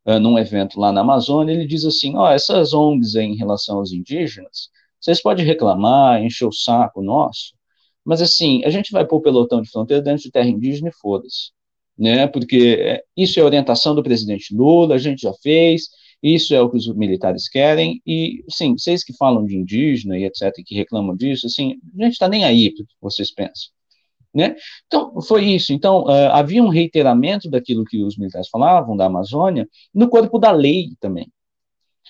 uh, num evento lá na Amazônia, ele diz assim, ó, oh, essas ONGs em relação aos indígenas vocês podem reclamar, encher o saco nosso, mas assim, a gente vai pôr o pelotão de fronteira dentro de terra indígena e foda-se, né? Porque é, isso é orientação do presidente Lula, a gente já fez, isso é o que os militares querem, e, sim, vocês que falam de indígena e etc., que reclamam disso, assim, a gente está nem aí para o que vocês pensam. Né? Então, foi isso. Então, uh, havia um reiteramento daquilo que os militares falavam da Amazônia no corpo da lei também.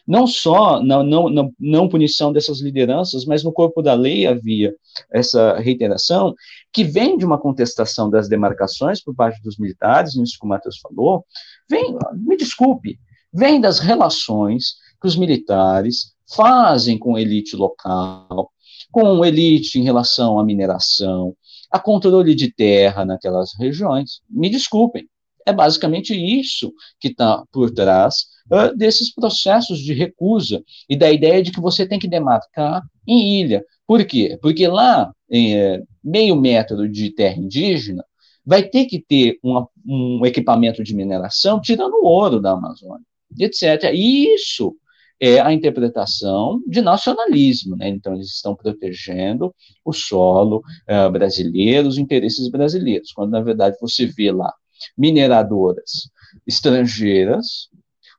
Não só na não, não, não punição dessas lideranças, mas no corpo da lei havia essa reiteração, que vem de uma contestação das demarcações por parte dos militares, nisso que o Matheus falou, vem, me desculpe, vem das relações que os militares fazem com a elite local, com elite em relação à mineração, a controle de terra naquelas regiões. Me desculpem, é basicamente isso que está por trás uh, desses processos de recusa e da ideia de que você tem que demarcar em ilha. Por quê? Porque lá, em é, meio metro de terra indígena, vai ter que ter uma, um equipamento de mineração tirando o ouro da Amazônia, etc. E isso é a interpretação de nacionalismo, né? Então, eles estão protegendo o solo uh, brasileiro, os interesses brasileiros, quando, na verdade, você vê lá mineradoras estrangeiras,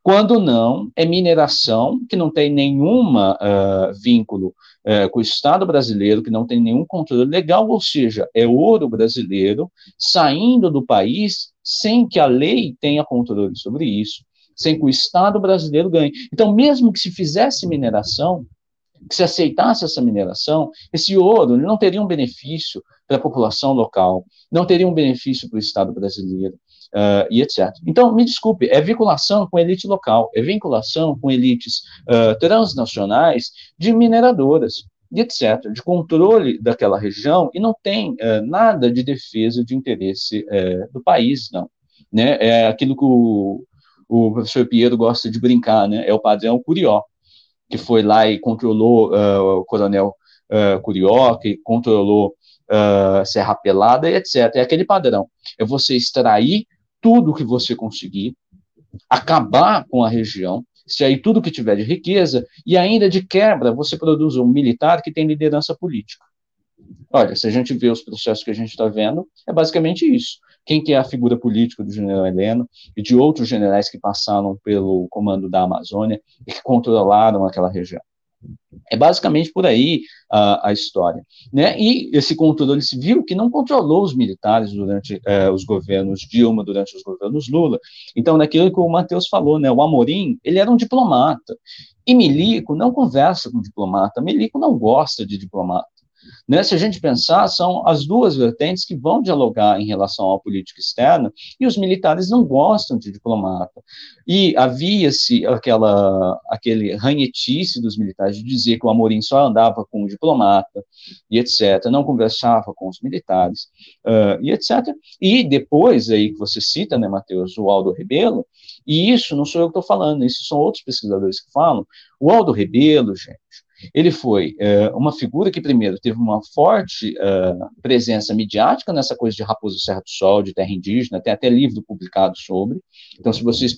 quando não, é mineração que não tem nenhuma uh, vínculo uh, com o Estado brasileiro, que não tem nenhum controle legal, ou seja, é ouro brasileiro saindo do país sem que a lei tenha controle sobre isso, sem que o Estado brasileiro ganhe. Então, mesmo que se fizesse mineração, que se aceitasse essa mineração, esse ouro não teria um benefício para a população local, não teria um benefício para o Estado brasileiro, uh, e etc. Então, me desculpe, é vinculação com elite local, é vinculação com elites uh, transnacionais de mineradoras, e etc., de controle daquela região, e não tem uh, nada de defesa de interesse do país, não. Né? É aquilo que o o professor Pinheiro gosta de brincar, né? É o padrão Curió, que foi lá e controlou uh, o coronel uh, Curió, que controlou uh, Serra Pelada, etc. É aquele padrão. É você extrair tudo que você conseguir, acabar com a região, extrair tudo que tiver de riqueza, e ainda de quebra você produz um militar que tem liderança política. Olha, se a gente vê os processos que a gente está vendo, é basicamente isso quem que é a figura política do general Heleno e de outros generais que passaram pelo comando da Amazônia e que controlaram aquela região. É basicamente por aí uh, a história. Né? E esse controle civil que não controlou os militares durante uh, os governos Dilma, durante os governos Lula. Então, naquilo que o Matheus falou, né, o Amorim, ele era um diplomata. E Milico não conversa com diplomata, Milico não gosta de diplomata. Né? Se a gente pensar, são as duas vertentes que vão dialogar em relação à política externa, e os militares não gostam de diplomata. E havia-se aquela aquele ranhetice dos militares de dizer que o Amorim só andava com o diplomata, e etc., não conversava com os militares, uh, e etc. E depois, aí que você cita, né, Matheus, o Aldo Rebelo, e isso não sou eu que estou falando, isso são outros pesquisadores que falam, o Aldo Rebelo, gente, ele foi é, uma figura que, primeiro, teve uma forte é, presença midiática nessa coisa de Raposo Serra do Sol, de terra indígena, tem até livro publicado sobre. Então, se vocês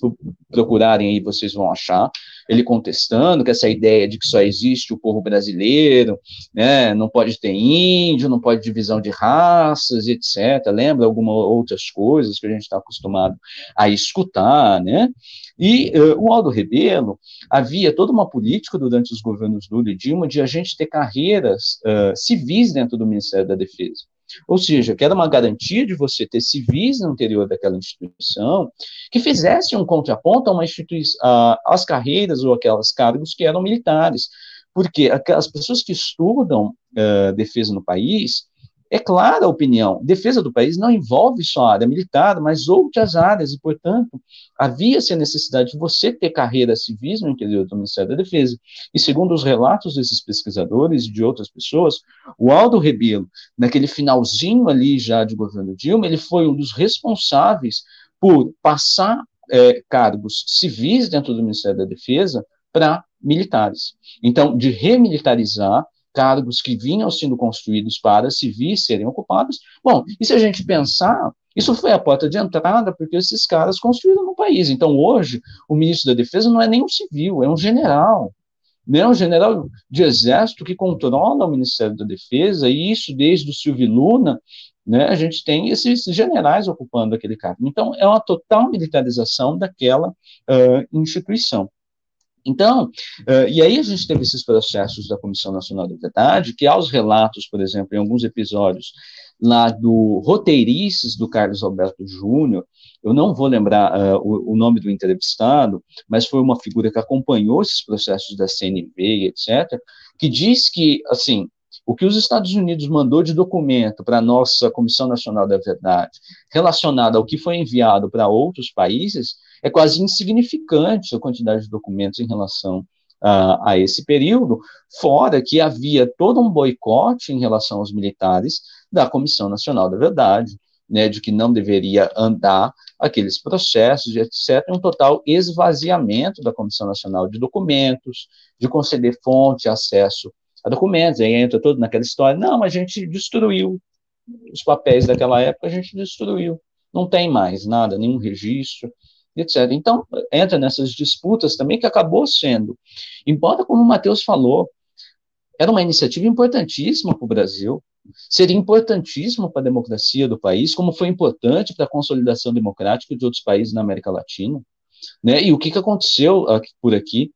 procurarem aí, vocês vão achar ele contestando que essa ideia de que só existe o povo brasileiro, né, não pode ter índio, não pode divisão de raças, etc. Lembra algumas outras coisas que a gente está acostumado a escutar, né? E uh, o Aldo Rebelo havia toda uma política durante os governos Lula e Dilma de a gente ter carreiras uh, civis dentro do Ministério da Defesa. Ou seja, que era uma garantia de você ter civis no interior daquela instituição que fizesse um contraponto a uma instituição, às carreiras ou aquelas cargos que eram militares. Porque as pessoas que estudam uh, defesa no país, é clara a opinião, defesa do país não envolve só a área militar, mas outras áreas, e, portanto, havia-se a necessidade de você ter carreiras civis no interior do Ministério da Defesa. E, segundo os relatos desses pesquisadores e de outras pessoas, o Aldo Rebelo, naquele finalzinho ali já de governo Dilma, ele foi um dos responsáveis por passar é, cargos civis dentro do Ministério da Defesa para militares. Então, de remilitarizar cargos que vinham sendo construídos para civis serem ocupados. Bom, e se a gente pensar, isso foi a porta de entrada, porque esses caras construíram no país. Então, hoje, o ministro da Defesa não é nem um civil, é um general. né, um general de exército que controla o Ministério da Defesa, e isso desde o Silvio Luna, né, a gente tem esses generais ocupando aquele cargo. Então, é uma total militarização daquela uh, instituição. Então, uh, e aí a gente teve esses processos da Comissão Nacional da Verdade, que aos relatos, por exemplo, em alguns episódios lá do Roteirices do Carlos Alberto Júnior, eu não vou lembrar uh, o, o, nome do entrevistado, mas foi uma figura que acompanhou esses processos da CNV, etc., que diz que, assim, o que os Estados Unidos mandou de documento para a nossa Comissão Nacional da Verdade, relacionado ao que foi enviado para outros países, é quase insignificante a quantidade de documentos em relação uh, a esse período, fora que havia todo um boicote em relação aos militares da Comissão Nacional da Verdade, né, de que não deveria andar aqueles processos, etc., um total esvaziamento da Comissão Nacional de Documentos, de conceder fonte, acesso a documentos, aí entra todo naquela história, não, a gente destruiu os papéis daquela época, a gente destruiu, não tem mais nada, nenhum registro, etc. Então, entra nessas disputas também que acabou sendo, embora, como o Matheus falou, era uma iniciativa importantíssima para o Brasil, seria importantíssimo para a democracia do país, como foi importante para a consolidação democrática de outros países na América Latina, né? E o que, que aconteceu aqui, por aqui,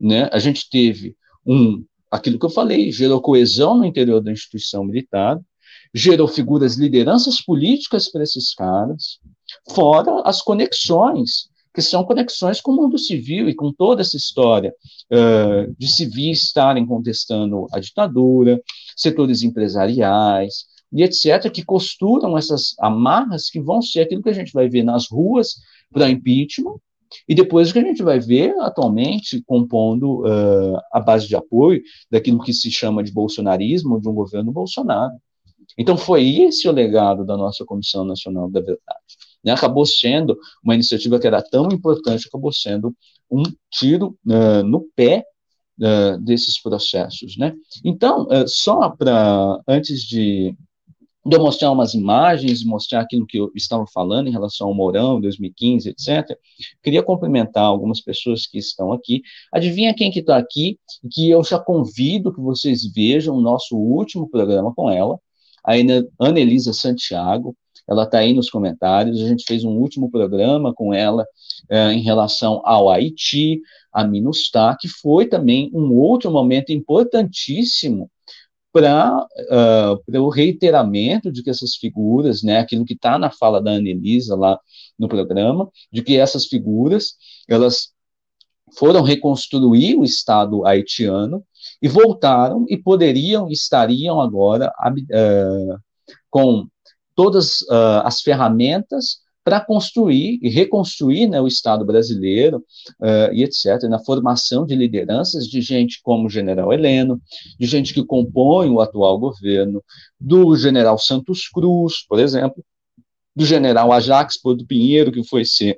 né? A gente teve um, aquilo que eu falei, gerou coesão no interior da instituição militar, gerou figuras, lideranças políticas para esses caras, fora as conexões que são conexões com o mundo civil e com toda essa história uh, de civis estarem contestando a ditadura, setores empresariais e etc., que costuram essas amarras que vão ser aquilo que a gente vai ver nas ruas para impeachment, e depois o que a gente vai ver atualmente compondo uh, a base de apoio daquilo que se chama de bolsonarismo, de um governo Bolsonaro. Então foi esse o legado da nossa Comissão Nacional da Verdade né, acabou sendo uma iniciativa que era tão importante, acabou sendo um tiro uh, no pé uh, desses processos, né? Então, uh, só para, antes de, de eu mostrar umas imagens, mostrar aquilo que eu estava falando em relação ao Mourão, 2015, etc., queria cumprimentar algumas pessoas que estão aqui. Adivinha quem que está aqui? Que eu já convido que vocês vejam o nosso último programa com ela, a Ana Elisa Santiago, ela está aí nos comentários. A gente fez um último programa com ela é, em relação ao Haiti, a Minustah, que foi também um outro momento importantíssimo para uh, o reiteramento de que essas figuras, né, aquilo que está na fala da Annelisa lá no programa, de que essas figuras, elas foram reconstruir o Estado haitiano e voltaram e poderiam, estariam agora uh, com todas uh, as ferramentas para construir e reconstruir né, o Estado brasileiro uh, e etc., na formação de lideranças de gente como o general Heleno, de gente que compõe o atual governo, do general Santos Cruz, por exemplo, do general Ajax Porto Pinheiro, que foi ser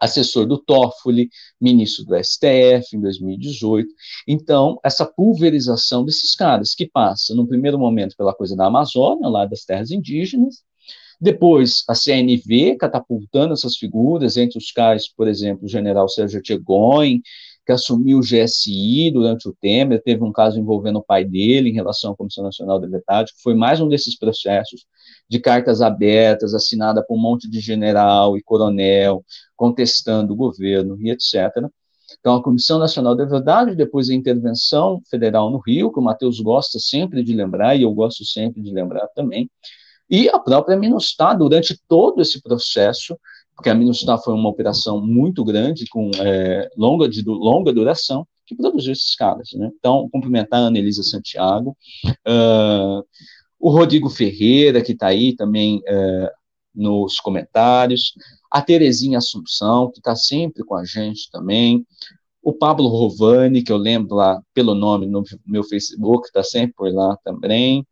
assessor do Toffoli, ministro do STF em 2018. Então, essa pulverização desses caras, que passa, no primeiro momento, pela coisa da Amazônia, lá das terras indígenas, depois a CNV catapultando essas figuras, entre os quais, por exemplo, o general Sérgio Tchegoin, que assumiu o GSI durante o Temer, teve um caso envolvendo o pai dele em relação à Comissão Nacional da Verdade, que foi mais um desses processos de cartas abertas, assinada por um monte de general e coronel, contestando o governo e etc. Então, a Comissão Nacional da Verdade, depois a intervenção federal no Rio, que o Matheus gosta sempre de lembrar, e eu gosto sempre de lembrar também, e a própria Minustah, durante todo esse processo, porque a Minustah foi uma operação muito grande, com é, longa, de longa duração, que produziu esses caras. Né? Então, cumprimentar a Anelisa Santiago, uh, o Rodrigo Ferreira, que está aí também uh, nos comentários, a Terezinha Assunção, que está sempre com a gente também, o Pablo Rovani, que eu lembro lá pelo nome no meu Facebook, está sempre por lá também,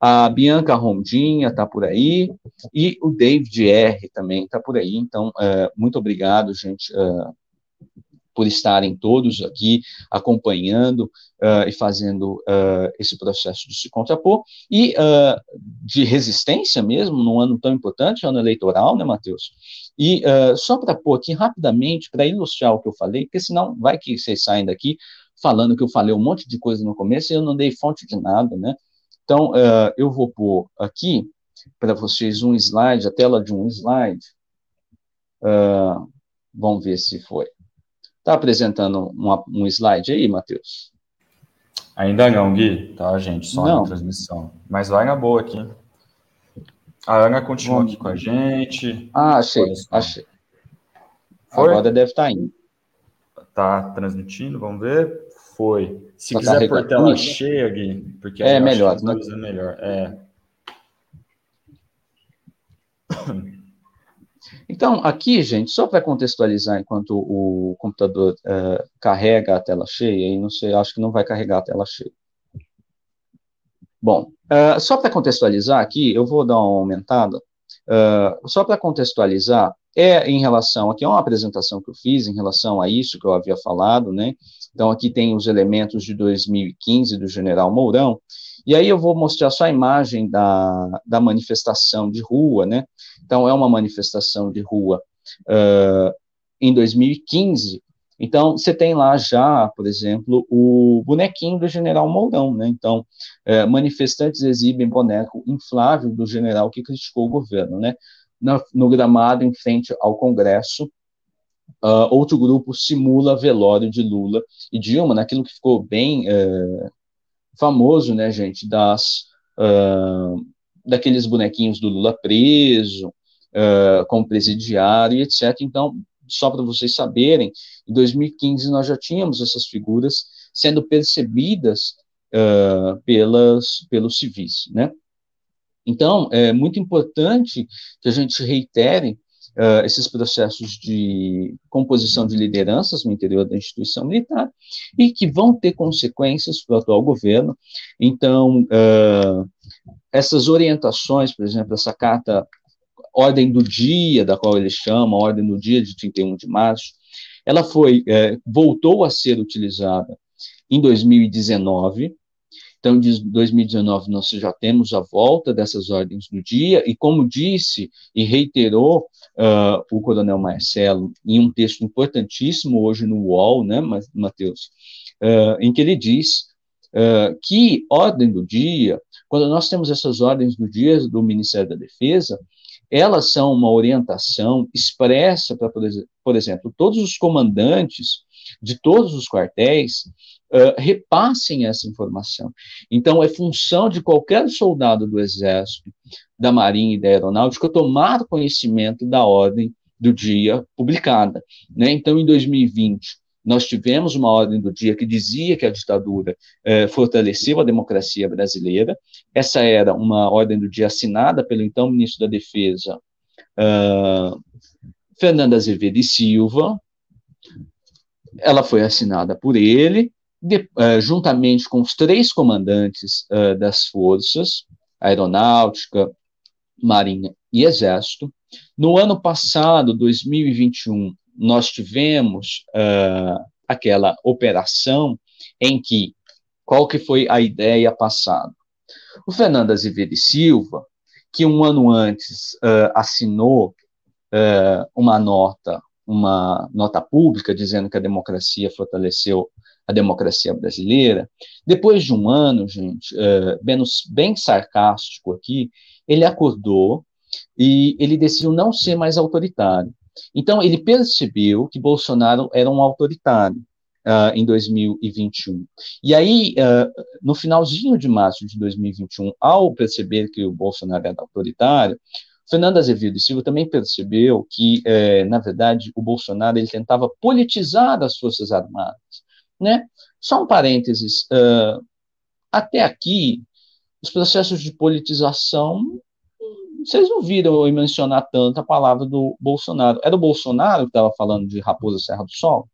a Bianca Rondinha está por aí, e o David R. também está por aí. Então, uh, muito obrigado, gente, uh, por estarem todos aqui acompanhando uh, e fazendo esse processo de se contrapor, e de resistência mesmo, num ano tão importante, ano eleitoral, né, Matheus? E só para pôr aqui rapidamente, para ilustrar o que eu falei, porque senão vai que vocês saem daqui falando que eu falei um monte de coisa no começo e eu não dei fonte de nada, né? Então, uh, eu vou pôr aqui para vocês um slide, a tela de um slide. Uh, vamos ver se foi. Está apresentando uma, um slide aí, Matheus? Ainda não, Gui, tá, gente? Só não. na transmissão. Mas vai na boa aqui. A Ana continua Vamos. aqui com a gente. Ah, achei, achei. Foi? Agora deve estar tá indo. Tá transmitindo, vamos ver. Foi. Se Só quiser por tela cheia, Gui, porque é melhor, né? É melhor. É. Então, aqui, gente, só para contextualizar, enquanto o computador uh, carrega a tela cheia, e não sei, acho que não vai carregar a tela cheia. Bom, uh, só para contextualizar aqui, eu vou dar uma aumentada. Uh, só para contextualizar, é em relação, aqui é uma apresentação que eu fiz em relação a isso que eu havia falado, né? Então, aqui tem os elementos de 2015 do general Mourão, e aí eu vou mostrar só a imagem da, da manifestação de rua, né? Então, é uma manifestação de rua uh, em 2015. Então, você tem lá já, por exemplo, o bonequinho do general Mourão, né? Então, manifestantes exibem boneco inflável do general que criticou o governo, né? No, no gramado, em frente ao Congresso, uh, outro grupo simula velório de Lula e Dilma, naquilo que ficou bem uh, famoso, né, gente, das uh, daqueles bonequinhos do Lula preso, uh, como presidiário, etc. Então, só para vocês saberem, em 2015 nós já tínhamos essas figuras sendo percebidas uh, pelas, pelos civis, né? Então, é muito importante que a gente reitere uh, esses processos de composição de lideranças no interior da instituição militar e que vão ter consequências para o atual governo. Então, uh, essas orientações, por exemplo, essa carta ordem do dia, da qual ele chama, ordem do dia de 31 de março, ela foi, é, voltou a ser utilizada em 2019, então, de 2019, nós já temos a volta dessas ordens do dia, e como disse e reiterou uh, o coronel Marcelo em um texto importantíssimo hoje no UOL, né, Matheus, uh, em que ele diz uh, que ordem do dia, quando nós temos essas ordens do dia do Ministério da Defesa, elas são uma orientação expressa para, por exemplo, todos os comandantes de todos os quartéis repassem essa informação. Então, é função de qualquer soldado do Exército, da Marinha e da Aeronáutica tomar conhecimento da ordem do dia publicada. Né? Então, em 2020, nós tivemos uma ordem do dia que dizia que a ditadura eh, fortaleceu a democracia brasileira. Essa era uma ordem do dia assinada pelo então ministro da Defesa, uh, Fernando Azevedo e Silva. Ela foi assinada por ele, de, uh, juntamente com os três comandantes uh, das forças, aeronáutica, marinha e exército. No ano passado, 2021, nós tivemos uh, aquela operação em que, qual que foi a ideia passada? O Fernando Azevedo Silva, que um ano antes assinou uma nota, uma nota pública dizendo que a democracia fortaleceu a democracia brasileira, depois de um ano, gente, uh, bem, bem sarcástico aqui, ele acordou e ele decidiu não ser mais autoritário. Então, ele percebeu que Bolsonaro era um autoritário uh, em 2021. E aí, uh, no finalzinho de março de 2021, ao perceber que o Bolsonaro era autoritário, Fernando Azevedo e Silva também percebeu que, eh, na verdade, o Bolsonaro ele tentava politizar as Forças Armadas. Né? Só um parênteses, uh, até aqui, os processos de politização, vocês não viram eu mencionar tanto a palavra do Bolsonaro. Era o Bolsonaro que estava falando de Raposa Serra do Sol?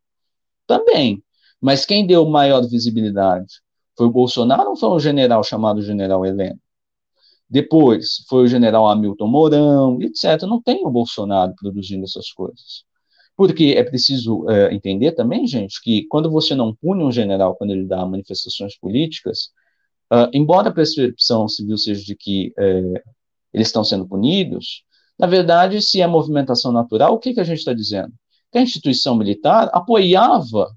Também. Mas quem deu maior visibilidade? Foi o Bolsonaro ou foi um general chamado General Heleno? Depois foi o general Hamilton Mourão, etc. Não tem o Bolsonaro produzindo essas coisas. Porque é preciso é, entender também, gente, que quando você não pune um general quando ele dá manifestações políticas, uh, embora a percepção civil seja de que é, eles estão sendo punidos, na verdade, se é movimentação natural, o que, que a gente está dizendo? Que a instituição militar apoiava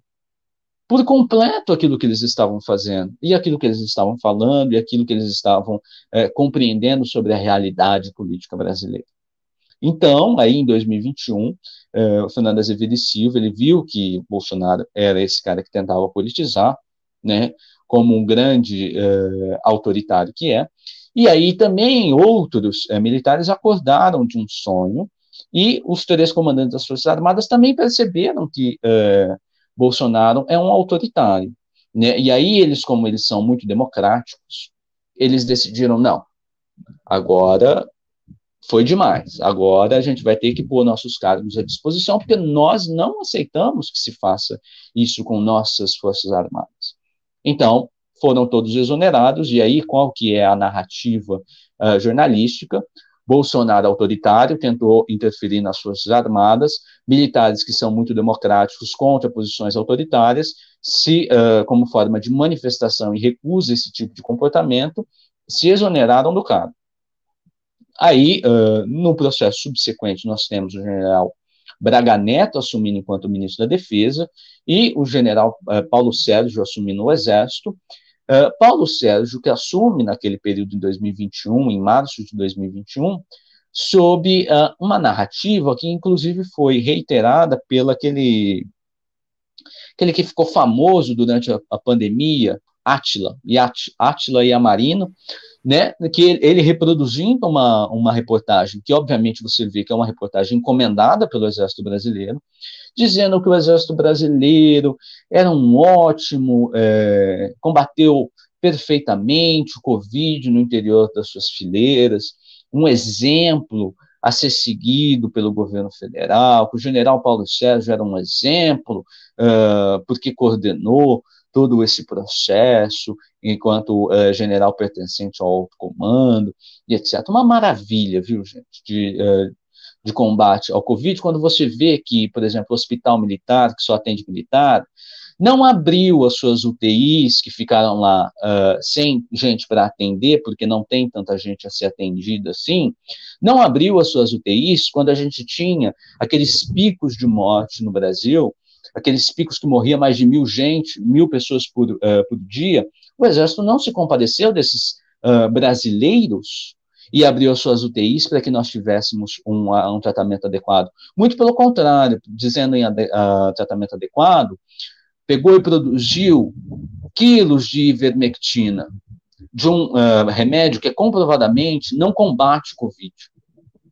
por completo aquilo que eles estavam fazendo, e aquilo que eles estavam falando, e aquilo que eles estavam é, compreendendo sobre a realidade política brasileira. Então, aí em 2021, é, o Fernando Azevedo e Silva, ele viu que Bolsonaro era esse cara que tentava politizar, né, como um grande é, autoritário que é, e aí também outros é, militares acordaram de um sonho, e os três comandantes das Forças Armadas também perceberam que Bolsonaro é um autoritário. Né? E aí eles, como eles são muito democráticos, eles decidiram, não, agora foi demais, agora a gente vai ter que pôr nossos cargos à disposição, porque nós não aceitamos que se faça isso com nossas Forças Armadas. Então, foram todos exonerados, e aí qual que é a narrativa uh, jornalística? Bolsonaro autoritário tentou interferir nas Forças Armadas, militares que são muito democráticos contra posições autoritárias, se, uh, como forma de manifestação e recusa esse tipo de comportamento, se exoneraram do cargo. Aí, uh, no processo subsequente, nós temos o general Braga Neto assumindo enquanto ministro da Defesa e o general uh, Paulo Sérgio assumindo o Exército, Uh, Paulo Sérgio, que assume naquele período em 2021, em março de 2021, sob uh, uma narrativa que inclusive foi reiterada pelo aquele, aquele que ficou famoso durante a, a pandemia, Átila, Átila e Amarino, né, que ele, ele reproduzindo uma, uma reportagem, que obviamente você vê que é uma reportagem encomendada pelo Exército Brasileiro, dizendo que o Exército Brasileiro era um ótimo, é, combateu perfeitamente o Covid no interior das suas fileiras, um exemplo a ser seguido pelo governo federal, que o general Paulo Sérgio era um exemplo, uh, porque coordenou todo esse processo, enquanto uh, general pertencente ao alto comando, e etc. Uma maravilha, viu, gente, de, uh, de combate ao Covid, quando você vê que, por exemplo, o hospital militar, que só atende militar, não abriu as suas UTIs, que ficaram lá uh, sem gente para atender, porque não tem tanta gente a ser atendida assim, não abriu as suas UTIs quando a gente tinha aqueles picos de morte no Brasil, aqueles picos que morria mais de mil gente, mil pessoas por, uh, por dia, o Exército não se compadeceu desses uh, brasileiros e abriu as suas UTIs para que nós tivéssemos um, um, tratamento adequado. Muito pelo contrário, dizendo em uh, tratamento adequado, pegou e produziu quilos de ivermectina, de um uh, remédio que comprovadamente não combate o Covid.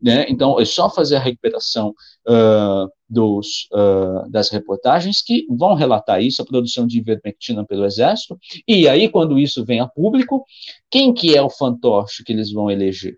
Né? Então, é só fazer a recuperação uh, dos, uh, das reportagens que vão relatar isso, a produção de ivermectina pelo Exército, e aí, quando isso vem a público, quem que é o fantoche que eles vão eleger?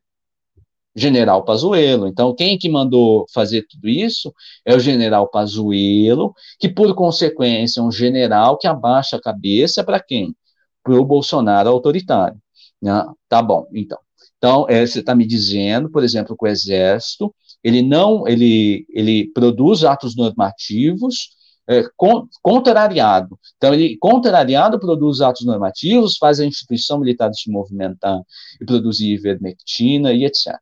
General Pazuello. Então, quem que mandou fazer tudo isso é o General Pazuello, que, por consequência, é um general que abaixa a cabeça para quem? Para o Bolsonaro autoritário. Né? Tá bom, então. Então, é, você está me dizendo, por exemplo, que o Exército ele não, ele, ele produz atos normativos é, con, contrariado. Então, ele, contrariado, produz atos normativos, faz a instituição militar se movimentar e produzir ivermectina e etc.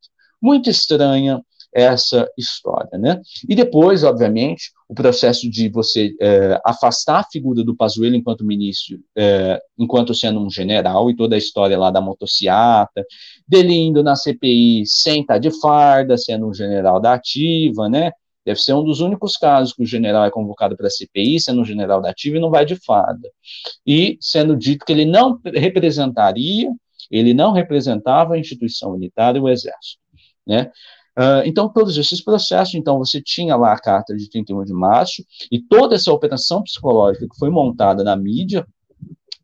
Muito estranha essa história, né? E depois, obviamente, o processo de você é, afastar a figura do Pazuello enquanto ministro, é, enquanto sendo um general, e toda a história lá da motociata, dele indo na CPI sem estar de farda, sendo um general da ativa, né? Deve ser um dos únicos casos que o general é convocado para a CPI, sendo um general da ativa e não vai de farda. E sendo dito que ele não representaria, ele não representava a instituição militar e o exército, né? Uh, então, todos esses processos, então, você tinha lá a carta de 31 de março, e toda essa operação psicológica que foi montada na mídia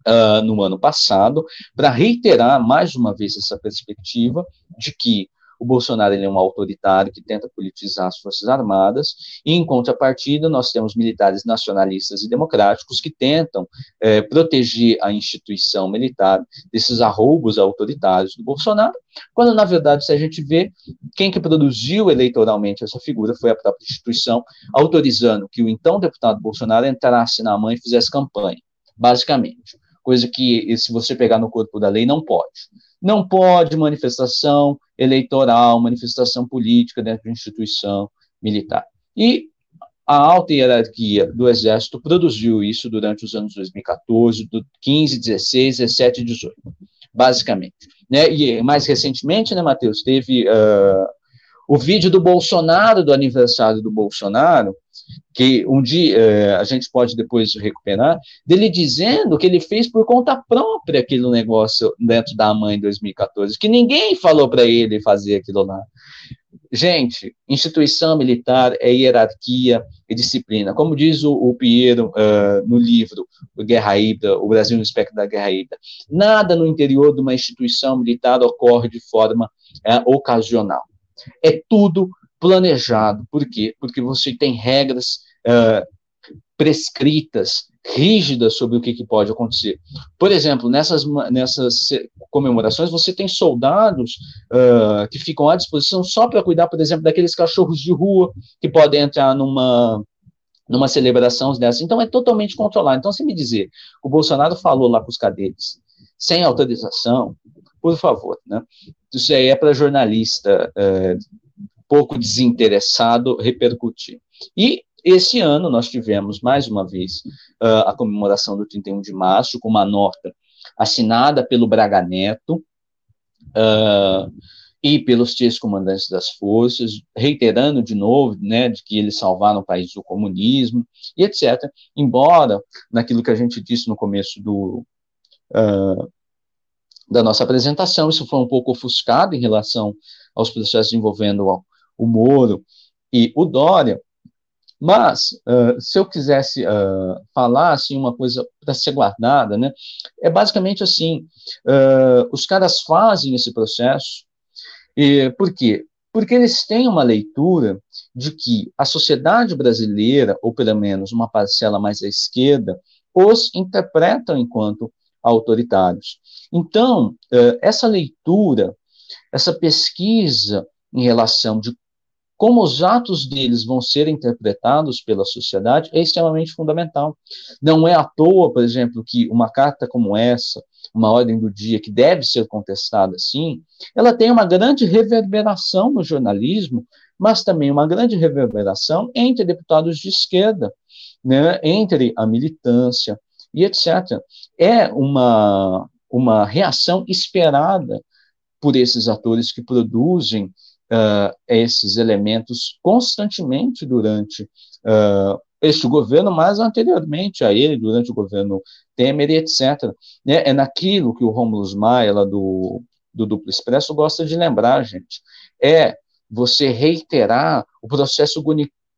uh, no ano passado, para reiterar mais uma vez essa perspectiva de que o Bolsonaro ele é um autoritário que tenta politizar as Forças Armadas, e em contrapartida, nós temos militares nacionalistas e democráticos que tentam é, proteger a instituição militar desses arroubos autoritários do Bolsonaro, quando, na verdade, se a gente vê, quem que produziu eleitoralmente essa figura foi a própria instituição, autorizando que o então deputado Bolsonaro entrasse na mãe e fizesse campanha, basicamente. Coisa que, se você pegar no corpo da lei, não pode. Não pode manifestação eleitoral, manifestação política dentro de instituição militar. E a alta hierarquia do Exército produziu isso durante os anos 2014, 15, 16, 17 e 18, basicamente. Né? E mais recentemente, né, Matheus, teve uh, o vídeo do Bolsonaro, do aniversário do Bolsonaro, que um dia uh, a gente pode depois recuperar, dele dizendo que ele fez por conta própria aquele negócio dentro da mãe em 2014, que ninguém falou para ele fazer aquilo lá. Gente, instituição militar é hierarquia e disciplina. Como diz o, o Piero uh, no livro Guerra o Brasil no espectro da Guerra Híbrida, nada no interior de uma instituição militar ocorre de forma uh, ocasional. É tudo planejado. Por quê? Porque você tem regras uh, prescritas, rígidas sobre o que, que, pode acontecer. Por exemplo, nessas, nessas comemorações, você tem soldados uh, que ficam à disposição só para cuidar, por exemplo, daqueles cachorros de rua que podem entrar numa, numa celebração dessa. Então, é totalmente controlado. Então, se me dizer, o Bolsonaro falou lá com os cadetes, sem autorização, por favor, né? Isso aí é para jornalista pouco desinteressado repercutir. E esse ano nós tivemos, mais uma vez, uh, a comemoração do 31 de março, com uma nota assinada pelo Braga Neto uh, e pelos três comandantes das forças, reiterando de novo né, de que eles salvaram o país do comunismo e etc. Embora, naquilo que a gente disse no começo do, uh, da nossa apresentação, isso foi um pouco ofuscado em relação aos processos envolvendo o, Moro e o Dória, mas, uh, se eu quisesse uh, falar assim, uma coisa para ser guardada, né, é basicamente assim: uh, os caras fazem esse processo, e, por quê? Porque eles têm uma leitura de que a sociedade brasileira, ou pelo menos uma parcela mais à esquerda, os interpretam enquanto autoritários. Então, essa leitura, essa pesquisa em relação de como os atos deles vão ser interpretados pela sociedade é extremamente fundamental. Não é à toa, por exemplo, que uma carta como essa, uma ordem do dia que deve ser contestada assim, ela tem uma grande reverberação no jornalismo, mas também uma grande reverberação entre deputados de esquerda, né, entre a militância e etc. É uma, uma reação esperada por esses atores que produzem uh, esses elementos constantemente durante uh, este governo, mas anteriormente a ele, durante o governo Temer e etc. Né? É naquilo que o Romulo Maia, lá do, do Duplo Expresso, gosta de lembrar, gente. É você reiterar o processo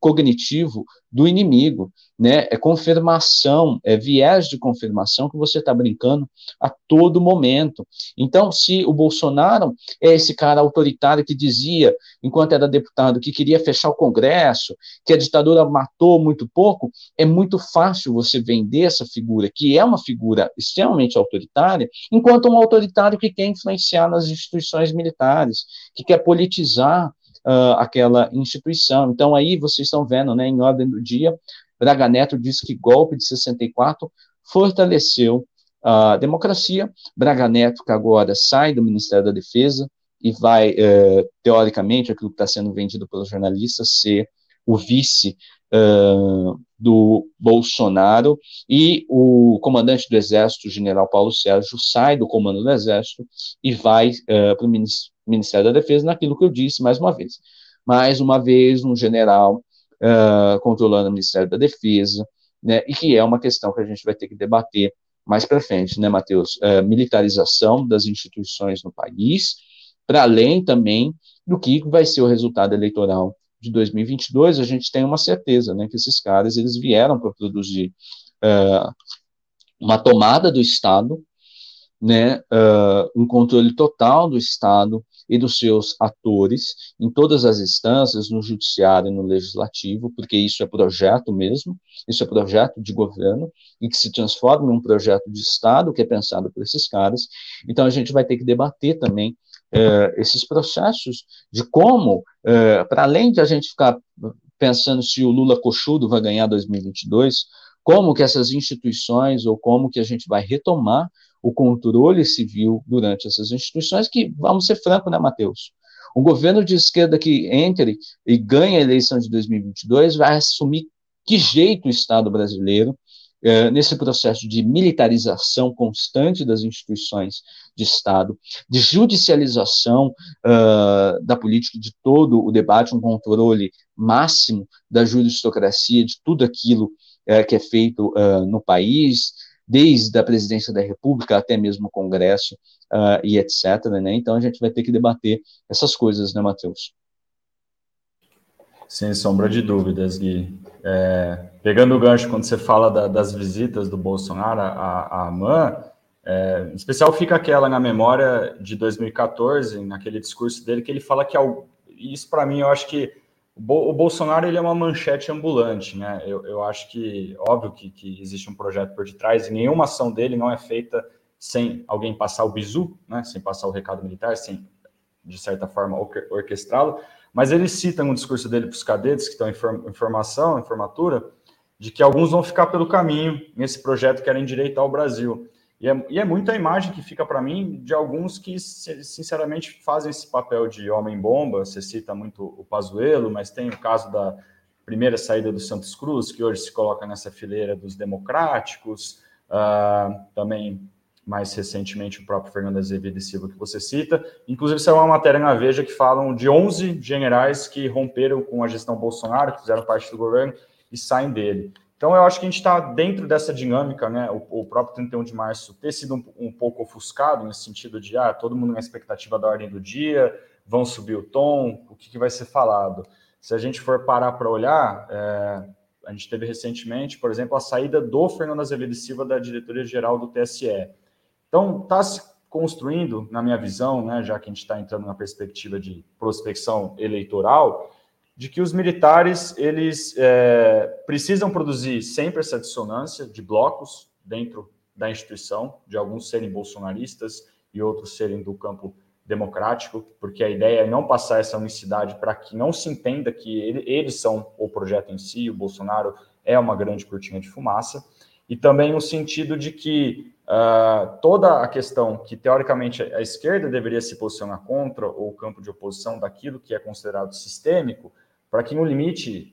cognitivo do inimigo, né? É confirmação, é viés de confirmação que você está brincando a todo momento. Então, se o Bolsonaro é esse cara autoritário que dizia, enquanto era deputado, que queria fechar o Congresso, que a ditadura matou muito pouco, é muito fácil você vender essa figura, que é uma figura extremamente autoritária, enquanto um autoritário que quer influenciar nas instituições militares, que quer politizar uh, aquela instituição. Então, aí vocês estão vendo, né, em ordem do dia, Braga Neto diz que golpe de 64 fortaleceu a democracia. Braga Neto, que agora sai do Ministério da Defesa e vai, uh, teoricamente, aquilo que está sendo vendido pelos jornalistas, ser o vice uh, do Bolsonaro, e o comandante do Exército, o general Paulo Sérgio, sai do comando do Exército e vai uh, para o Ministério da Defesa, naquilo que eu disse mais uma vez. Mais uma vez, um general uh, controlando o Ministério da Defesa, né, e que é uma questão que a gente vai ter que debater mais para frente, né, Matheus? Uh, militarização das instituições no país, para além também do que vai ser o resultado eleitoral de 2022, a gente tem uma certeza, né, que esses caras, eles vieram para produzir uh, uma tomada do Estado, né, uh, um controle total do Estado e dos seus atores em todas as instâncias, no judiciário e no legislativo, porque isso é projeto mesmo, isso é projeto de governo e que se transforma em um projeto de Estado que é pensado por esses caras. Então a gente vai ter que debater também uh, esses processos de como, uh, para além de a gente ficar pensando se o Lula coxudo vai ganhar 2022, como que essas instituições ou como que a gente vai retomar o controle civil durante essas instituições, que, vamos ser francos, né, Matheus? Um governo de esquerda que entre e ganha a eleição de 2022 vai assumir que jeito o Estado brasileiro, é, nesse processo de militarização constante das instituições de Estado, de judicialização uh, da política, de todo o debate, um controle máximo da juristocracia, de tudo aquilo uh, que é feito uh, no país, desde a presidência da República até mesmo o Congresso e etc. Né? Então a gente vai ter que debater essas coisas, né, Matheus? Sem sombra de dúvidas, Gui. É, pegando o gancho quando você fala da, das visitas do Bolsonaro à, AMAN, é, em especial fica aquela na memória de 2014, naquele discurso dele, que ele fala que, isso para mim, eu acho que o Bolsonaro ele é uma manchete ambulante, né? Eu, eu acho que, óbvio que, que, existe um projeto por detrás, e nenhuma ação dele não é feita sem alguém passar o bizu, né? Sem passar o recado militar, sem, de certa forma, orquestrá-lo. Mas ele cita no discurso dele para os cadetes que estão em formação, em formatura, de que alguns vão ficar pelo caminho nesse projeto que era endireitar o Brasil. E é, e é muita imagem que fica para mim de alguns que, sinceramente, fazem esse papel de homem-bomba. Você cita muito o Pazuello, mas tem o caso da primeira saída do Santos Cruz, que hoje se coloca nessa fileira dos democráticos. Uh, também mais recentemente o próprio Fernando Azevedo e Silva que você cita. Inclusive, saiu uma matéria na Veja que falam de 11 generais que romperam com a gestão Bolsonaro, que fizeram parte do governo e saem dele. Então, eu acho que a gente está dentro dessa dinâmica, né? O, o, próprio 31 de março ter sido um, um, pouco ofuscado, nesse sentido de, ah, todo mundo na expectativa da ordem do dia, vão subir o tom, o que, que vai ser falado. Se a gente for parar para olhar, é, a gente teve recentemente, por exemplo, a saída do Fernando Azevedo Silva da diretoria-geral do TSE. Então, está se construindo, na minha visão, né, já que a gente está entrando na perspectiva de prospecção eleitoral, de que os militares eles é, precisam produzir sempre essa dissonância de blocos dentro da instituição, de alguns serem bolsonaristas e outros serem do campo democrático, porque a ideia é não passar essa unicidade para que não se entenda que ele, eles são o projeto em si, o Bolsonaro é uma grande cortina de fumaça, e também no sentido de que Uh, toda a questão que, teoricamente, a esquerda deveria se posicionar contra, ou o campo de oposição daquilo que é considerado sistêmico, para que, no limite,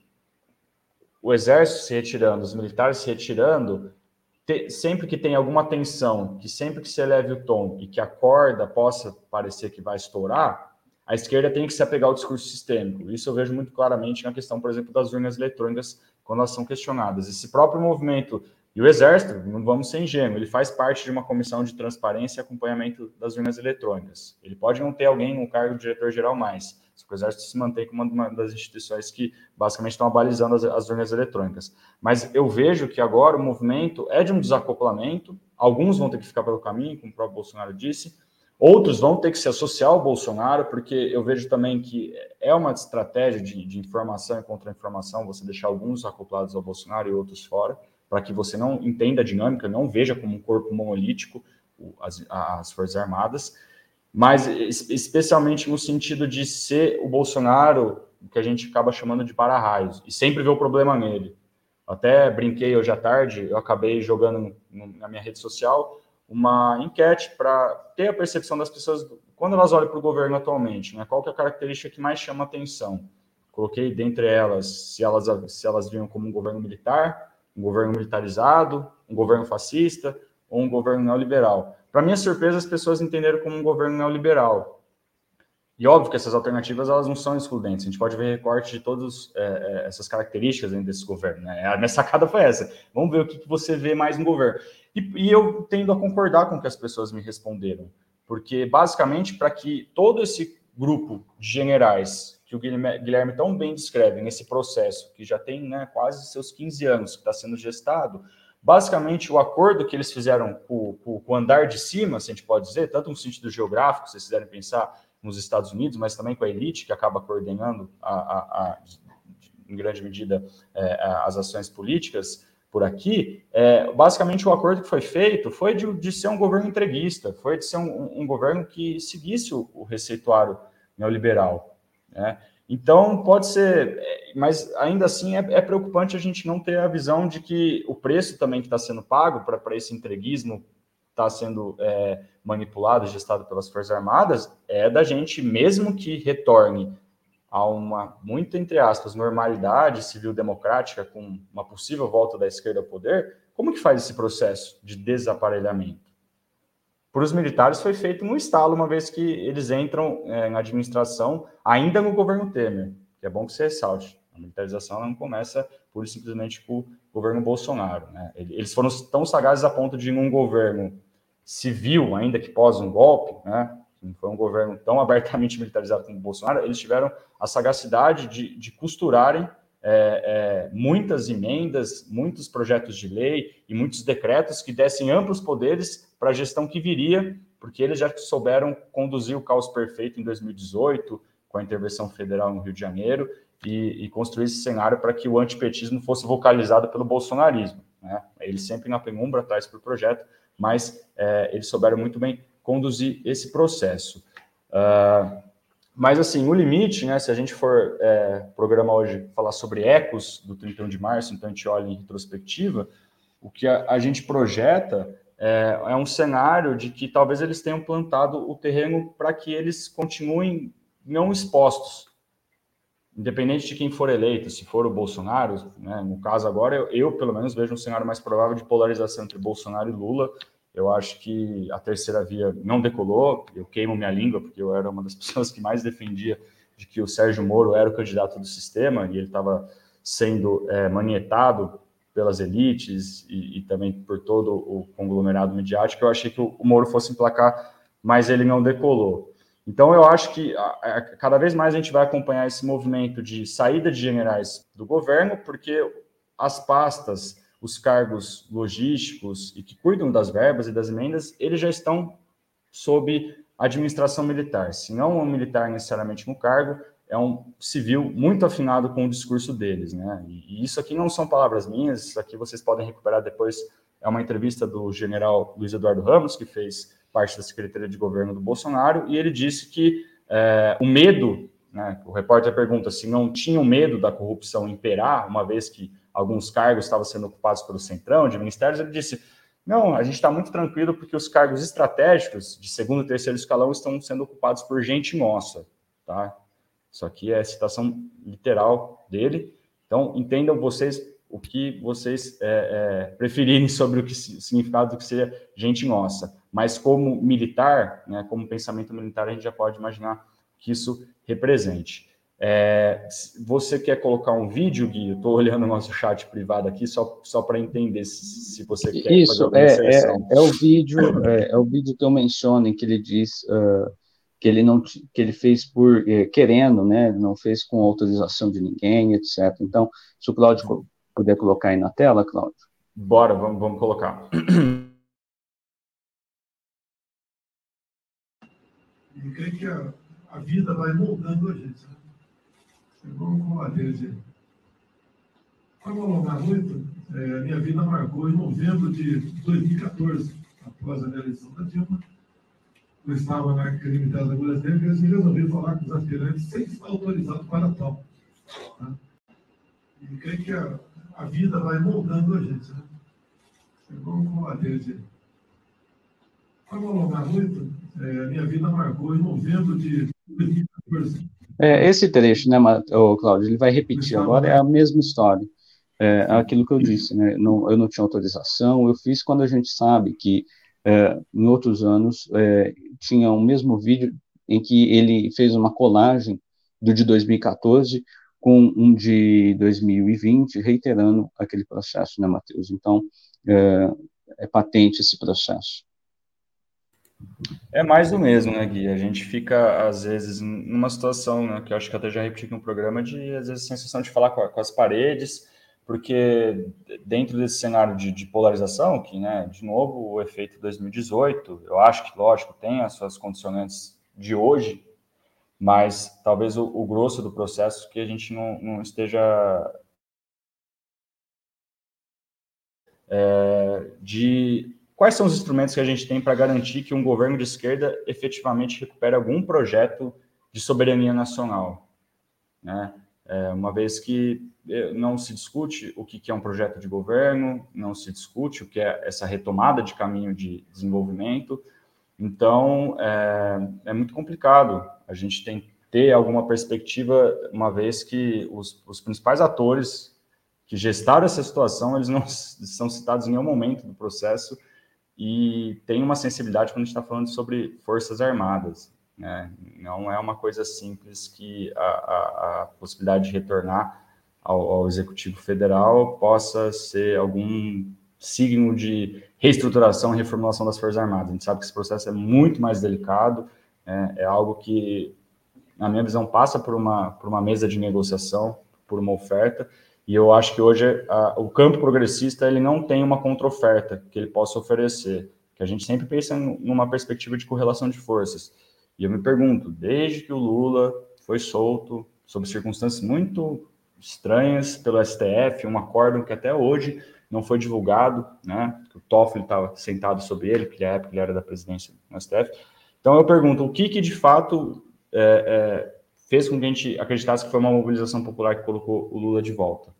o exército se retirando, os militares se retirando, te, sempre que tem alguma tensão, que sempre que se eleve o tom e que a corda possa parecer que vai estourar, a esquerda tem que se apegar ao discurso sistêmico. Isso eu vejo muito claramente na questão, por exemplo, das urnas eletrônicas, quando elas são questionadas. Esse próprio movimento e o Exército, não vamos ser ingênuos, ele faz parte de uma comissão de transparência e acompanhamento das urnas eletrônicas. Ele pode não ter alguém no cargo de diretor-geral mais, se o Exército se mantém como uma das instituições que basicamente estão abalizando as, as urnas eletrônicas. Mas eu vejo que agora o movimento é de um desacoplamento, alguns vão ter que ficar pelo caminho, como o próprio Bolsonaro disse, outros vão ter que se associar ao Bolsonaro, porque eu vejo também que é uma estratégia de, de informação e contra-informação você deixar alguns acoplados ao Bolsonaro e outros fora para que você não entenda a dinâmica, não veja como um corpo monolítico as, as Forças Armadas, mas especialmente no sentido de ser o Bolsonaro, que a gente acaba chamando de para-raios, e sempre ver o problema nele. Até brinquei hoje à tarde, eu acabei jogando na minha rede social uma enquete para ter a percepção das pessoas quando elas olham para o governo atualmente, né? Qual que é a característica que mais chama atenção? Coloquei dentre elas se elas se elas viam como um governo militar, um governo militarizado, um governo fascista ou um governo neoliberal. Para minha surpresa, as pessoas entenderam como um governo neoliberal. E óbvio que essas alternativas elas não são excludentes. A gente pode ver recorte de todas é, é, essas características dentro desse governo. Né? A minha sacada foi essa. Vamos ver o que, que você vê mais no governo. E, e eu tendo a concordar com o que as pessoas me responderam. Porque, basicamente, para que todo esse grupo de generais que o Guilherme tão bem descreve nesse processo, que já tem né, quase seus 15 anos, que está sendo gestado, basicamente o acordo que eles fizeram com, o andar de cima, se a gente pode dizer, tanto no sentido geográfico, se vocês quiserem pensar nos Estados Unidos, mas também com a elite, que acaba coordenando, a, a, a, em grande medida, é, as ações políticas por aqui, é, basicamente o acordo que foi feito foi de, de ser um governo entreguista, foi de ser um, um governo que seguisse o, o receituário neoliberal. Né? Então, pode ser, é, mas ainda assim é, é, preocupante a gente não ter a visão de que o preço também que está sendo pago para esse entreguismo está sendo é, manipulado, gestado pelas Forças Armadas, é da gente, mesmo que retorne a uma, muito entre aspas, normalidade civil democrática com uma possível volta da esquerda ao poder, como que faz esse processo de desaparelhamento? Para os militares foi feito no estalo, uma vez que eles entram é, na administração ainda no governo Temer, que é bom que você ressalte. A militarização não começa pura e simplesmente com o governo Bolsonaro. Né? Eles foram tão sagazes a ponto de, em um governo civil, ainda que pós um golpe, né? não foi um governo tão abertamente militarizado como o Bolsonaro, eles tiveram a sagacidade de, de costurarem é, é, muitas emendas, muitos projetos de lei e muitos decretos que dessem amplos poderes para a gestão que viria, porque eles já souberam conduzir o caos perfeito em 2018, com a intervenção federal no Rio de Janeiro, e, e construir esse cenário para que o antipetismo fosse vocalizado pelo bolsonarismo. Né? Eles sempre na penumbra atrás para o projeto, mas é, eles souberam muito bem conduzir esse processo. Uh, mas, assim, o limite, né, se a gente for é, programa hoje falar sobre ecos do 31 de março, então a gente olha em retrospectiva, o que a, a gente projeta é, é, um cenário de que talvez eles tenham plantado o terreno para que eles continuem não expostos, independente de quem for eleito, se for o Bolsonaro, né, no caso agora, eu, eu pelo menos vejo um cenário mais provável de polarização entre Bolsonaro e Lula, eu acho que a terceira via não decolou. Eu queimo minha língua, porque eu era uma das pessoas que mais defendia de que o Sérgio Moro era o candidato do sistema e ele estava sendo é, manietado pelas elites e, e, também por todo o conglomerado midiático. Eu achei que o, Moro fosse emplacar, mas ele não decolou. Então, eu acho que a, a, cada vez mais a gente vai acompanhar esse movimento de saída de generais do governo, porque as pastas os cargos logísticos e que cuidam das verbas e das emendas, eles já estão sob administração militar. Se não um militar necessariamente no cargo, é um civil muito afinado com o discurso deles, né? E isso aqui não são palavras minhas, isso aqui vocês podem recuperar depois. É uma entrevista do general Luiz Eduardo Ramos, que fez parte da Secretaria de Governo do Bolsonaro, e ele disse que é, o medo, né, o repórter pergunta se não tinham medo da corrupção imperar, uma vez que alguns cargos estavam sendo ocupados pelo Centrão, de ministérios, ele disse: não, a gente está muito tranquilo porque os cargos estratégicos de segundo e terceiro escalão estão sendo ocupados por gente nossa, tá? Isso aqui é citação literal dele. Então, entendam vocês o que vocês é, é, preferirem sobre o que significado do que seja gente nossa. Mas como militar, né, como pensamento militar, a gente já pode imaginar que isso represente. É, você quer colocar um vídeo, Gui? Eu estou olhando o nosso chat privado aqui só, só para entender se, se, você quer Isso, fazer é, é, é, o vídeo, é, é, o vídeo que eu menciono em que ele diz uh, que ele não que ele fez por eh, querendo, né? Não fez com autorização de ninguém, etc. Então, se o Cláudio puder colocar aí na tela, Cláudio. Bora, vamos, vamos colocar. E creio que a, a vida vai moldando a gente. Né? Vamos combater esse. Para não alongar muito, é, minha vida marcou em novembro de 2014, após a minha eleição da Dilma. Eu estava na Academia das Agulhas Negras e resolvi falar com os aspirantes sem estar autorizado para tal. Tá? E creio que a, a, vida vai moldando a gente. Né? Vamos combater esse. Para não alongar muito, é, minha vida marcou em novembro de 2014. É, esse trecho, né, Cláudio, ele vai repetir agora, é a mesma história. É, é aquilo que eu disse, né, não, eu não tinha autorização, eu fiz quando a gente sabe que é, em outros anos é, tinha o um mesmo vídeo em que ele fez uma colagem do de 2014 com um de 2020, reiterando aquele processo, né, Matheus? Então, é, é patente esse processo. É mais do mesmo, né, Gui? A gente fica, às vezes, numa situação, né, que eu acho que até já repeti no programa, de, às vezes, sensação de falar com, com as paredes, porque dentro desse cenário de, de, polarização, que, né, de novo, o efeito 2018, eu acho que, lógico, tem as suas condicionantes de hoje, mas talvez o, o grosso do processo que a gente não, não esteja é, de Quais são os instrumentos que a gente tem para garantir que um governo de esquerda efetivamente recupere algum projeto de soberania nacional? Né? É, uma vez que é, não se discute o que é um projeto de governo, não se discute o que é essa retomada de caminho de desenvolvimento, então é, é muito complicado. A gente tem ter alguma perspectiva, uma vez que os, os principais atores que gestaram essa situação, eles não são citados em nenhum momento do processo e tem uma sensibilidade quando a gente está falando sobre forças armadas. Né? Não é uma coisa simples que a, a, a possibilidade de retornar ao, ao, Executivo Federal possa ser algum signo de reestruturação e reformulação das Forças Armadas. A gente sabe que esse processo é muito mais delicado, né? é algo que, na minha visão, passa por uma, por uma mesa de negociação, por uma oferta, e eu acho que hoje a, o campo progressista ele não tem uma contra-oferta que ele possa oferecer, que a gente sempre pensa numa perspectiva de correlação de forças. E eu me pergunto, desde que o Lula foi solto, sob circunstâncias muito estranhas pelo STF, um acórdão que até hoje não foi divulgado, né? O Toffoli estava sentado sobre ele, que na época ele era da presidência do STF. Então eu pergunto, o que que de fato é, é, fez com que a gente acreditasse que foi uma mobilização popular que colocou o Lula de volta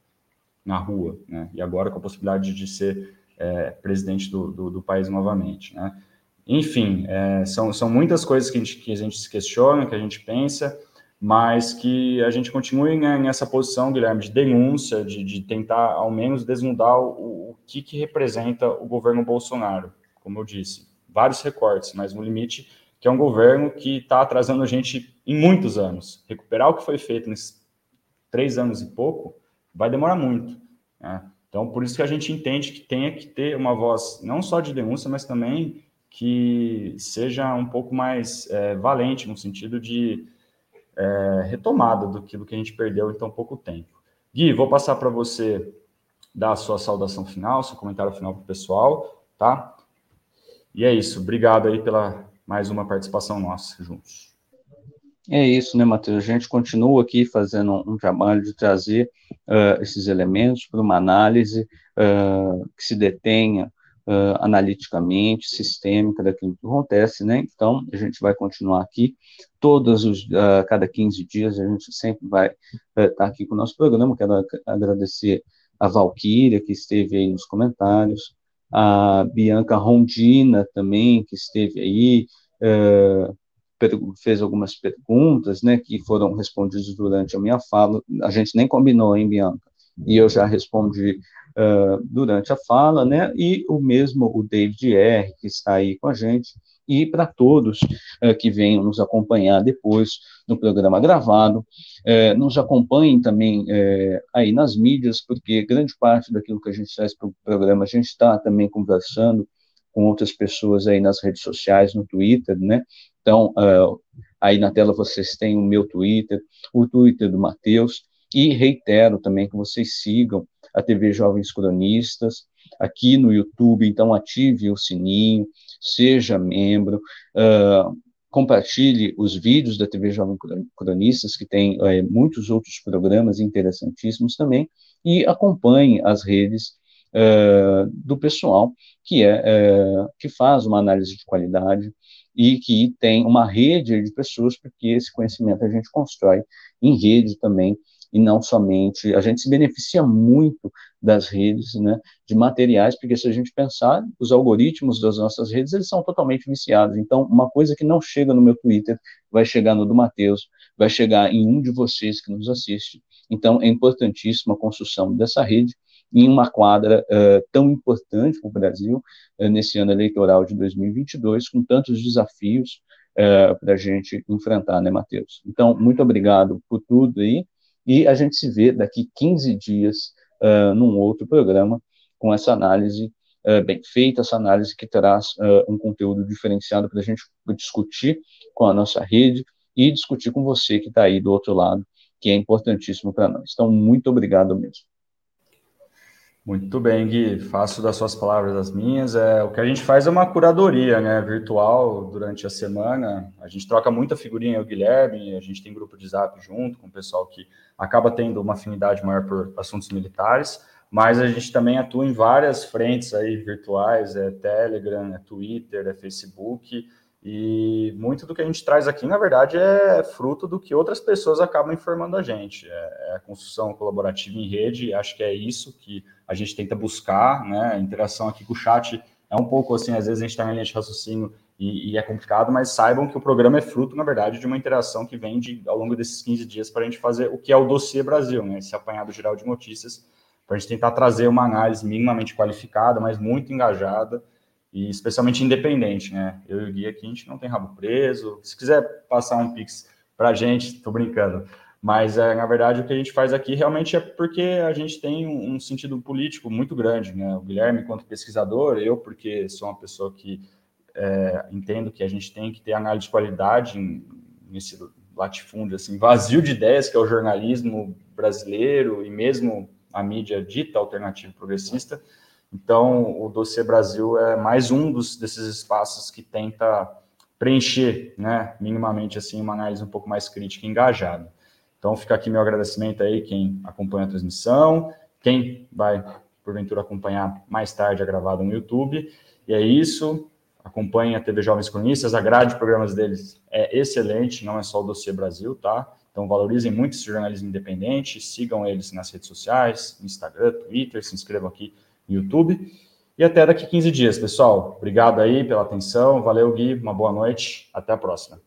na rua, né? E agora com a possibilidade de ser é, presidente do, do, do, país novamente, né? Enfim, é, são, são muitas coisas que a, gente, que a gente se questiona, que a gente pensa, mas que a gente continue né, nessa posição, Guilherme, de denúncia, de, de tentar ao menos desnudar o, o que, que representa o governo Bolsonaro. Como eu disse, vários recortes, mas no limite que é um governo que está atrasando a gente em muitos anos. Recuperar o que foi feito nesses três anos e pouco vai demorar muito. Né? Então, por isso que a gente entende que tenha que ter uma voz não só de denúncia, mas também que seja um pouco mais é, valente, no sentido de é, retomada do que a gente perdeu em tão pouco tempo. Gui, vou passar para você dar a sua saudação final, seu comentário final para o pessoal, tá? E é isso. Obrigado aí pela mais uma participação nossa juntos. É isso, né, Matheus? A gente continua aqui fazendo um, trabalho de trazer uh, esses elementos para uma análise uh, que se detenha uh, analiticamente, sistêmica daquilo que acontece, né? Então, a gente vai continuar aqui, todos os, cada 15 dias, a gente sempre vai estar tá aqui com o nosso programa. Quero agradecer a Valquíria, que esteve aí nos comentários, a Bianca Rondina também, que esteve aí, uh, fez algumas perguntas, né, que foram respondidas durante a minha fala, a gente nem combinou, hein, Bianca? E eu já respondi uh, durante a fala, né, e o mesmo, o David R., que está aí com a gente, e para todos uh, que venham nos acompanhar depois no programa gravado, uh, nos acompanhem também uh, aí nas mídias, porque grande parte daquilo que a gente traz para o programa, a gente está também conversando com outras pessoas aí nas redes sociais, no Twitter, né? Então, aí na tela vocês têm o meu Twitter, o Twitter do Matheus, e reitero também que vocês sigam a TV Jovens Cronistas, aqui no YouTube, então ative o sininho, seja membro, uh, compartilhe os vídeos da TV Jovem Cronistas, que tem uh, muitos outros programas interessantíssimos também, e acompanhe as redes uh, do pessoal que é que faz uma análise de qualidade e que tem uma rede de pessoas, porque esse conhecimento a gente constrói em rede também e não somente. A gente se beneficia muito das redes, né, de materiais, porque se a gente pensar, os algoritmos das nossas redes, eles são totalmente viciados. Então, uma coisa que não chega no meu Twitter vai chegar no do Matheus, vai chegar em um de vocês que nos assiste. Então, é importantíssima a construção dessa rede em uma quadra uh, tão importante para o Brasil, uh, nesse ano eleitoral de 2022, com tantos desafios uh, para a gente enfrentar, né, Matheus? Então, muito obrigado por tudo aí, e a gente se vê daqui 15 dias uh, num outro programa com essa análise uh, bem feita, essa análise que traz uh, um conteúdo diferenciado para a gente discutir com a nossa rede e discutir com você que está aí do outro lado, que é importantíssimo para nós. Então, muito obrigado mesmo. Muito bem, Gui. Faço das suas palavras as minhas. É, o que a gente faz é uma curadoria né, virtual durante a semana. A gente troca muita figurinha, o Guilherme, a gente tem grupo de zap junto com o pessoal que acaba tendo uma afinidade maior por assuntos militares, mas a gente também atua em várias frentes aí virtuais, é Telegram, é Twitter, é Facebook, e muito do que a gente traz aqui, na verdade, é fruto do que outras pessoas acabam informando a gente. É, é a construção colaborativa em rede, acho que é isso que a gente tenta buscar, né? A interação aqui com o chat é um pouco assim, às vezes a gente está em linha de raciocínio e, e, é complicado, mas saibam que o programa é fruto, na verdade, de uma interação que vem de, ao longo desses 15 dias para a gente fazer o que é o dossiê Brasil, né, esse apanhado geral de notícias, para a gente tentar trazer uma análise minimamente qualificada, mas muito engajada e especialmente independente, né? Eu e o Gui aqui, a gente não tem rabo preso. Se quiser passar um pix para a gente, estou brincando. Mas, é, na verdade, o que a gente faz aqui realmente é porque a gente tem um, sentido político muito grande, né? O Guilherme, enquanto pesquisador, eu, porque sou uma pessoa que é, entendo que a gente tem que ter análise de qualidade nesse latifúndio assim, vazio de ideias que é o jornalismo brasileiro e mesmo a mídia dita alternativa progressista. Então, o Dossiê Brasil é mais um dos, desses espaços que tenta preencher, né, minimamente assim, uma análise um pouco mais crítica e engajada. Então, fica aqui meu agradecimento aí quem acompanha a transmissão, quem vai, porventura, acompanhar mais tarde a gravada no YouTube. E é isso. Acompanhe a TV Jovens Cronistas, a grade de programas deles é excelente, não é só o Dossiê Brasil, tá? Então, valorizem muito esse jornalismo independente, sigam eles nas redes sociais, Instagram, Twitter, se inscrevam aqui YouTube. E até daqui 15 dias, pessoal. Obrigado aí pela atenção. Valeu, Gui. Uma boa noite. Até a próxima.